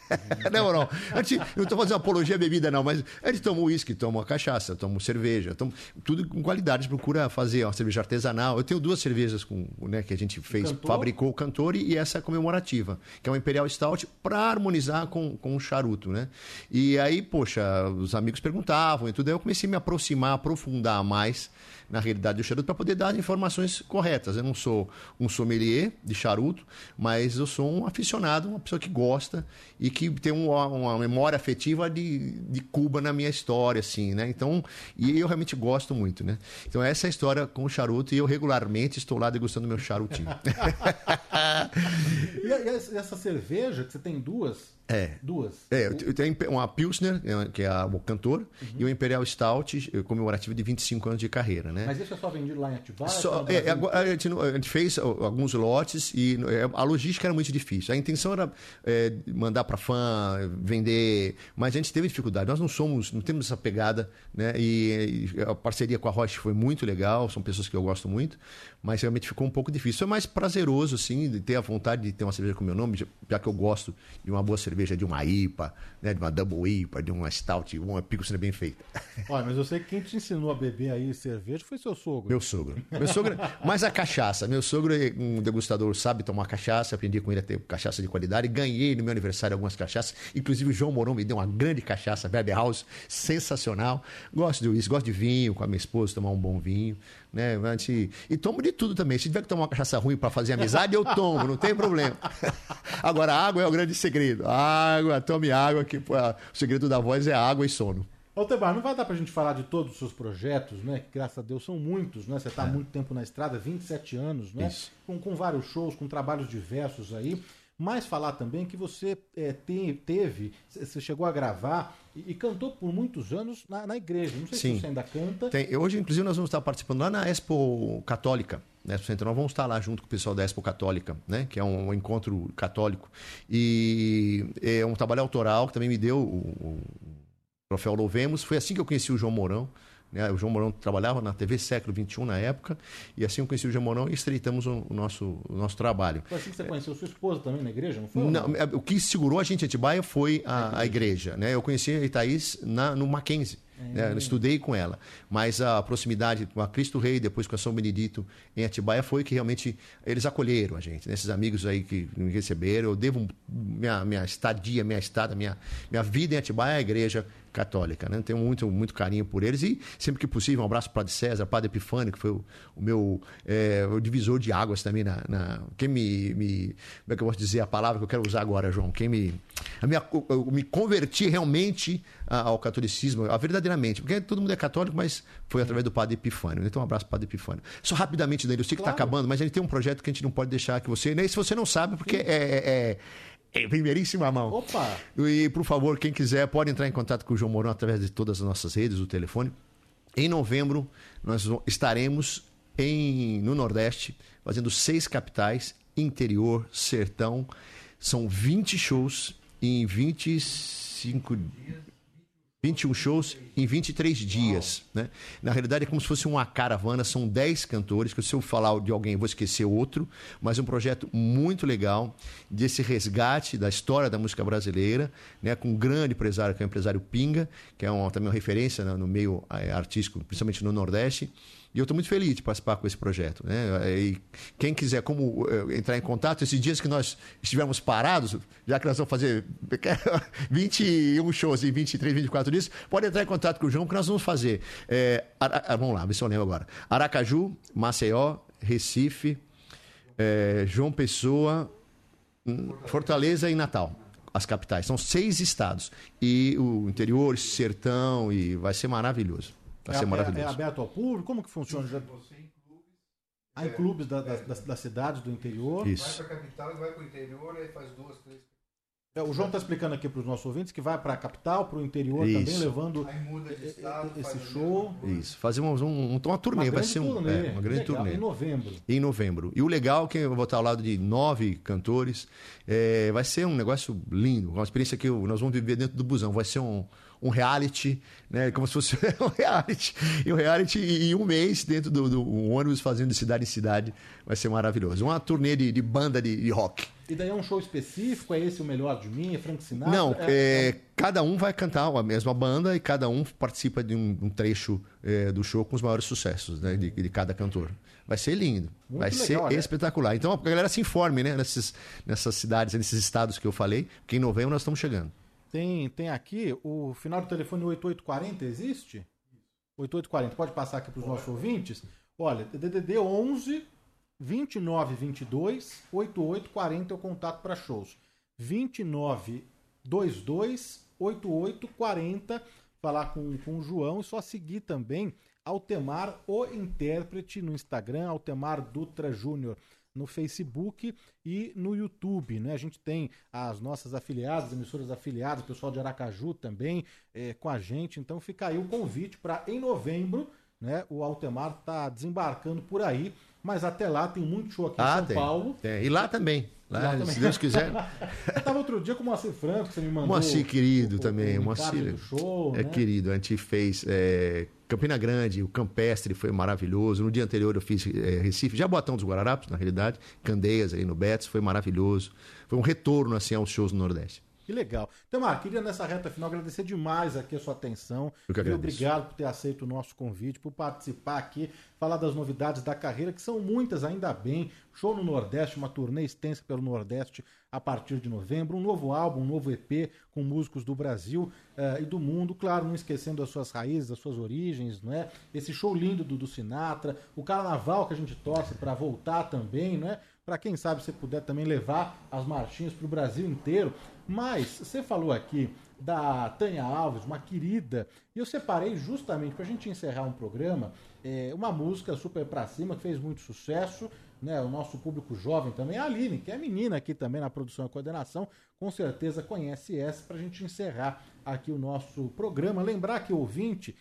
[SPEAKER 5] não, não. Gente, não estou fazendo apologia à bebida, não, mas a gente toma uísque, toma cachaça, toma cerveja, toma, tudo com qualidade. Procura fazer uma cerveja artesanal. Eu tenho duas cervejas com, né, que a gente fez,
[SPEAKER 4] Cantor?
[SPEAKER 5] fabricou o cantor e essa comemorativa, que é uma Imperial Stout, para harmonizar com, com o charuto, né? E aí, poxa, os amigos perguntavam e tudo, aí eu comecei a me aproximar, aprofundar mais na realidade do charuto para poder dar informações corretas. Eu não sou um sommelier de charuto, mas eu sou um aficionado, uma pessoa que gosta e que tem uma, uma memória afetiva de, de Cuba na minha história, assim, né? Então, e eu realmente gosto muito, né? Então essa é a história com o charuto e eu regularmente estou lá degustando meu charutinho.
[SPEAKER 4] E, essa cerveja, que você tem duas?
[SPEAKER 5] É.
[SPEAKER 4] Duas.
[SPEAKER 5] É, eu tenho uma Pilsner, né, que é a- o cantor,
[SPEAKER 4] Uhum.
[SPEAKER 5] e uma Imperial Stout, comemorativa de 25 anos de carreira, né?
[SPEAKER 4] Mas isso é só vendido lá em Atibaia?
[SPEAKER 5] Só- é, agora, a, gente, a gente fez alguns lotes e é, a logística era muito difícil. A intenção era é, mandar para fã, vender, mas a gente teve dificuldade. Nós não somos, não temos essa pegada, né? E, e a parceria com a Roche foi muito legal, são pessoas que eu gosto muito, mas realmente ficou um pouco difícil. Foi mais prazeroso, assim, de ter a vontade de ter uma cerveja com meu nome, já que eu gosto de uma boa cerveja, de uma IPA, né? De uma Double IPA, de uma Stout, uma Pilsner bem feita.
[SPEAKER 4] Olha, mas eu sei que quem te ensinou a beber aí cerveja foi seu sogro.
[SPEAKER 5] Meu sogro. Meu sogro, mas a cachaça. Meu sogro é um degustador, sabe tomar cachaça. Aprendi com ele a ter cachaça de qualidade. Ganhei no meu aniversário algumas cachaças. Inclusive o João Mourão me deu uma grande cachaça, Bebe House, sensacional. Gosto de uísque, gosto de vinho com a minha esposa, tomar um bom vinho. Né? Gente- E tomo de tudo também. Se tiver que tomar uma cachaça ruim para fazer amizade, eu tomo, não tem problema. Agora, a água é o grande segredo. Água, tome água, que pô, o segredo da voz é água e sono.
[SPEAKER 4] Altebar, não vai dar pra gente falar de todos os seus projetos, né? Que graças a Deus são muitos, né? Você tá há muito tempo na estrada, 27 anos, né?
[SPEAKER 5] Isso.
[SPEAKER 4] Com, com vários shows, com trabalhos diversos aí. Mas falar também que você é, te- teve, você chegou a gravar e, e cantou por muitos anos na, na igreja. Não sei
[SPEAKER 5] Sim.
[SPEAKER 4] se você ainda canta.
[SPEAKER 5] Tem- hoje, inclusive, nós vamos estar participando lá na Expo Católica. Né? Então, nós vamos estar lá junto com o pessoal da Expo Católica, né? que é um, encontro católico. E é um trabalho autoral que também me deu o, o troféu Louvemos. Foi assim que eu conheci o João Mourão. Né? O João Mourão trabalhava na TV Século XXI na época. E assim eu conheci o João Mourão e estreitamos o, o nosso, o nosso trabalho.
[SPEAKER 4] Foi assim que você conheceu sua esposa também na igreja, não foi?
[SPEAKER 5] Não, é, o que segurou a gente em Atibaia foi a, a igreja. Né? Eu conheci a Thaís na, no Mackenzie. Né? Eu estudei com ela. Mas a proximidade com a Cristo Rei, depois com a São Benedito em Atibaia, foi que realmente eles acolheram a gente. né? Esses amigos aí que me receberam. Eu devo minha, minha estadia, minha estada, minha, minha vida em Atibaia à igreja católica. Né? Tenho muito, muito carinho por eles. E sempre que possível, um abraço para o Padre César, Padre Epifânio, que foi o, o meu é, o divisor de águas também. Na, na- quem me, me. Como é que eu posso dizer a palavra que eu quero usar agora, João? Quem me. A minha, eu, me converti realmente ao catolicismo, a verdadeiramente. Porque todo mundo é católico, mas foi através do Padre Epifânio. Então, um abraço para o Padre Epifânio. Só rapidamente, Danilo, eu sei que está
[SPEAKER 4] Claro.
[SPEAKER 5] acabando, mas a gente tem um projeto que a gente não pode deixar que você. Nem se você não sabe, porque é- é- é em primeiríssima mão.
[SPEAKER 4] Opa!
[SPEAKER 5] E, por favor, quem quiser, pode entrar em contato com o João Mourão através de todas as nossas redes, o telefone. Em novembro, nós estaremos em, no Nordeste, fazendo seis capitais, interior, sertão. São 20 shows em 25 21 shows em 23 dias. Né? Na realidade, é como se fosse uma caravana, são 10 cantores, que se eu falar de alguém, eu vou esquecer outro, mas é um projeto muito legal desse resgate da história da música brasileira, né? com um grande empresário, que é o empresário Pinga, que é uma, também uma referência né, no meio eh, artístico, principalmente no Nordeste. E eu estou muito feliz de participar com esse projeto. Né? E quem quiser como eh, entrar em contato, esses dias que nós estivemos parados, já que nós vamos fazer 21 shows em 23, 24 dias, pode entrar em contato com o João, que nós vamos fazer. É, Ara- ah, vamos lá, se eu lembro agora. Aracaju, Maceió, Recife, é, João Pessoa, hum, Fortaleza e Natal. As capitais. São seis estados. E o interior, sertão, e vai ser maravilhoso. Vai
[SPEAKER 4] é,
[SPEAKER 5] ser
[SPEAKER 4] é-
[SPEAKER 5] maravilhoso.
[SPEAKER 4] é aberto ao público? Como que funciona? Já... Ah, em clubes da- das, das- das cidades do interior.
[SPEAKER 5] Isso.
[SPEAKER 20] Vai pra capital e vai pro interior, aí faz duas, três.
[SPEAKER 4] É, o João está explicando aqui para os nossos ouvintes que vai para a capital, para o interior
[SPEAKER 5] Isso.
[SPEAKER 4] também, levando
[SPEAKER 20] Aí muda de estado,
[SPEAKER 4] esse
[SPEAKER 20] o
[SPEAKER 4] show.
[SPEAKER 5] Isso. Fazemos um, um, uma turnê,
[SPEAKER 4] Uma
[SPEAKER 5] vai ser um,
[SPEAKER 4] turnê.
[SPEAKER 5] é, uma grande
[SPEAKER 4] Legal,
[SPEAKER 5] turnê.
[SPEAKER 4] Em novembro.
[SPEAKER 5] Em novembro. E o legal é que eu vou estar ao lado de nove cantores. É, vai ser um negócio lindo, uma experiência que eu- nós vamos viver dentro do busão. Vai ser um, um reality, né? Como se fosse um reality. E um reality em um mês dentro do, do um ônibus fazendo de cidade em cidade. Vai ser maravilhoso. Uma turnê de, de banda de, de rock.
[SPEAKER 4] E daí é um show específico? É esse o melhor de mim? É Frank Sinatra?
[SPEAKER 5] Não,
[SPEAKER 4] é,
[SPEAKER 5] é, cada um vai cantar a mesma banda e cada um participa de um, um trecho é, do show com os maiores sucessos né, de, de cada cantor. Vai ser lindo,
[SPEAKER 4] Muito
[SPEAKER 5] vai
[SPEAKER 4] legal,
[SPEAKER 5] ser
[SPEAKER 4] né?
[SPEAKER 5] espetacular. Então a galera se informe né, nessas, nessas cidades, nesses estados que eu falei, porque em novembro nós estamos chegando.
[SPEAKER 4] Tem, tem aqui o final do telefone 8840, existe? 8840, pode passar aqui para os nossos ouvintes? Olha, DDD 11 29 22 8840 é o contato para shows. 29 22 8840 falar com, com o João e só seguir também Altemar o intérprete no Instagram, Altemar Dutra Júnior no Facebook e no YouTube. Né? A gente tem as nossas afiliadas, emissoras afiliadas, o pessoal de Aracaju também é, com a gente. Então fica aí o convite para em novembro, né? O Altemar tá desembarcando por aí, mas até lá tem muito show aqui em
[SPEAKER 5] Ah,
[SPEAKER 4] São
[SPEAKER 5] tem,
[SPEAKER 4] Paulo.
[SPEAKER 5] tem. E lá também. Lá, se Deus quiser.
[SPEAKER 4] Eu tava outro dia com o Moacir Franco, que você me mandou.
[SPEAKER 5] Moacir querido
[SPEAKER 4] o-
[SPEAKER 5] também.
[SPEAKER 4] o
[SPEAKER 5] Moacir
[SPEAKER 4] show,
[SPEAKER 5] é
[SPEAKER 4] né?
[SPEAKER 5] querido. A gente fez é, Campina Grande, o Campestre foi maravilhoso. No dia anterior eu fiz é, Recife, Jabotão dos Guararapes, na realidade. Candeias aí no Betis, foi maravilhoso. Foi um retorno assim aos shows no Nordeste.
[SPEAKER 4] Que legal. Então, Mar, queria nessa reta final agradecer demais aqui a sua atenção.
[SPEAKER 5] Eu.
[SPEAKER 4] Obrigado por ter aceito o nosso convite, por participar aqui, falar das novidades da carreira, que são muitas, ainda bem. Show no Nordeste, uma turnê extensa pelo Nordeste a partir de novembro. Um novo álbum, um novo EP com músicos do Brasil eh, e do mundo. Claro, não esquecendo as suas raízes, as suas origens, não é? Esse show lindo do, do Sinatra, o carnaval que a gente torce para voltar também, não é? Para quem sabe você puder também levar as marchinhas para o Brasil inteiro. Mas você falou aqui da Tânia Alves, uma querida, e eu separei justamente para a gente encerrar um programa é, uma música super pra cima que fez muito sucesso, né? O nosso público jovem também, a Aline, que é menina aqui também na produção e coordenação, com certeza conhece essa para a gente encerrar aqui o nosso programa. Lembrar que ouvinte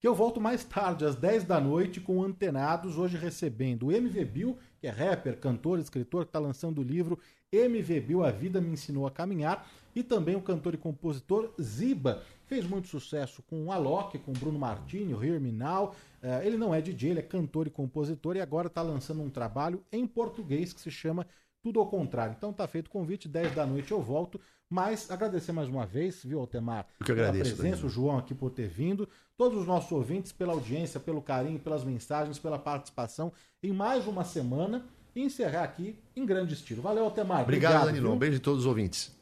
[SPEAKER 4] que eu volto mais tarde, às 10 da noite, com Antenados, hoje recebendo o MV Bill, que é rapper, cantor, escritor, que está lançando o livro MV Bill, A Vida Me Ensinou a Caminhar, e também o cantor e compositor Ziba, fez muito sucesso com o Alok, com o Bruno Martini, o Hear Me Now. Eh, ele não é DJ, ele é cantor e compositor, e agora está lançando um trabalho em português que se chama tudo ao contrário. Então tá feito o convite, 10 da noite eu volto. Mas agradecer mais uma vez, viu, Altemar?
[SPEAKER 5] Eu que agradeço,
[SPEAKER 4] Pela presença,
[SPEAKER 5] Danilo.
[SPEAKER 4] o João aqui por ter vindo. Todos os nossos ouvintes pela audiência, pelo carinho, pelas mensagens, pela participação em mais uma semana. E encerrar aqui em grande estilo. Valeu, Altemar.
[SPEAKER 5] Obrigado, Danilo.
[SPEAKER 4] viu?
[SPEAKER 5] Um beijo de todos os ouvintes.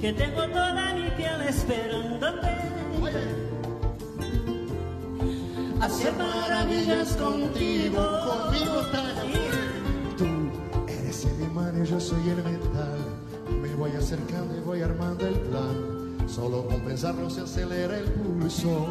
[SPEAKER 9] Que tengo toda mi piel esperándote. Hacer maravillas contigo.
[SPEAKER 3] Conmigo, Tú eres el imán y yo soy el metal. Voy acercando y voy armando el plan. Solo con pensarlo se acelera el pulso.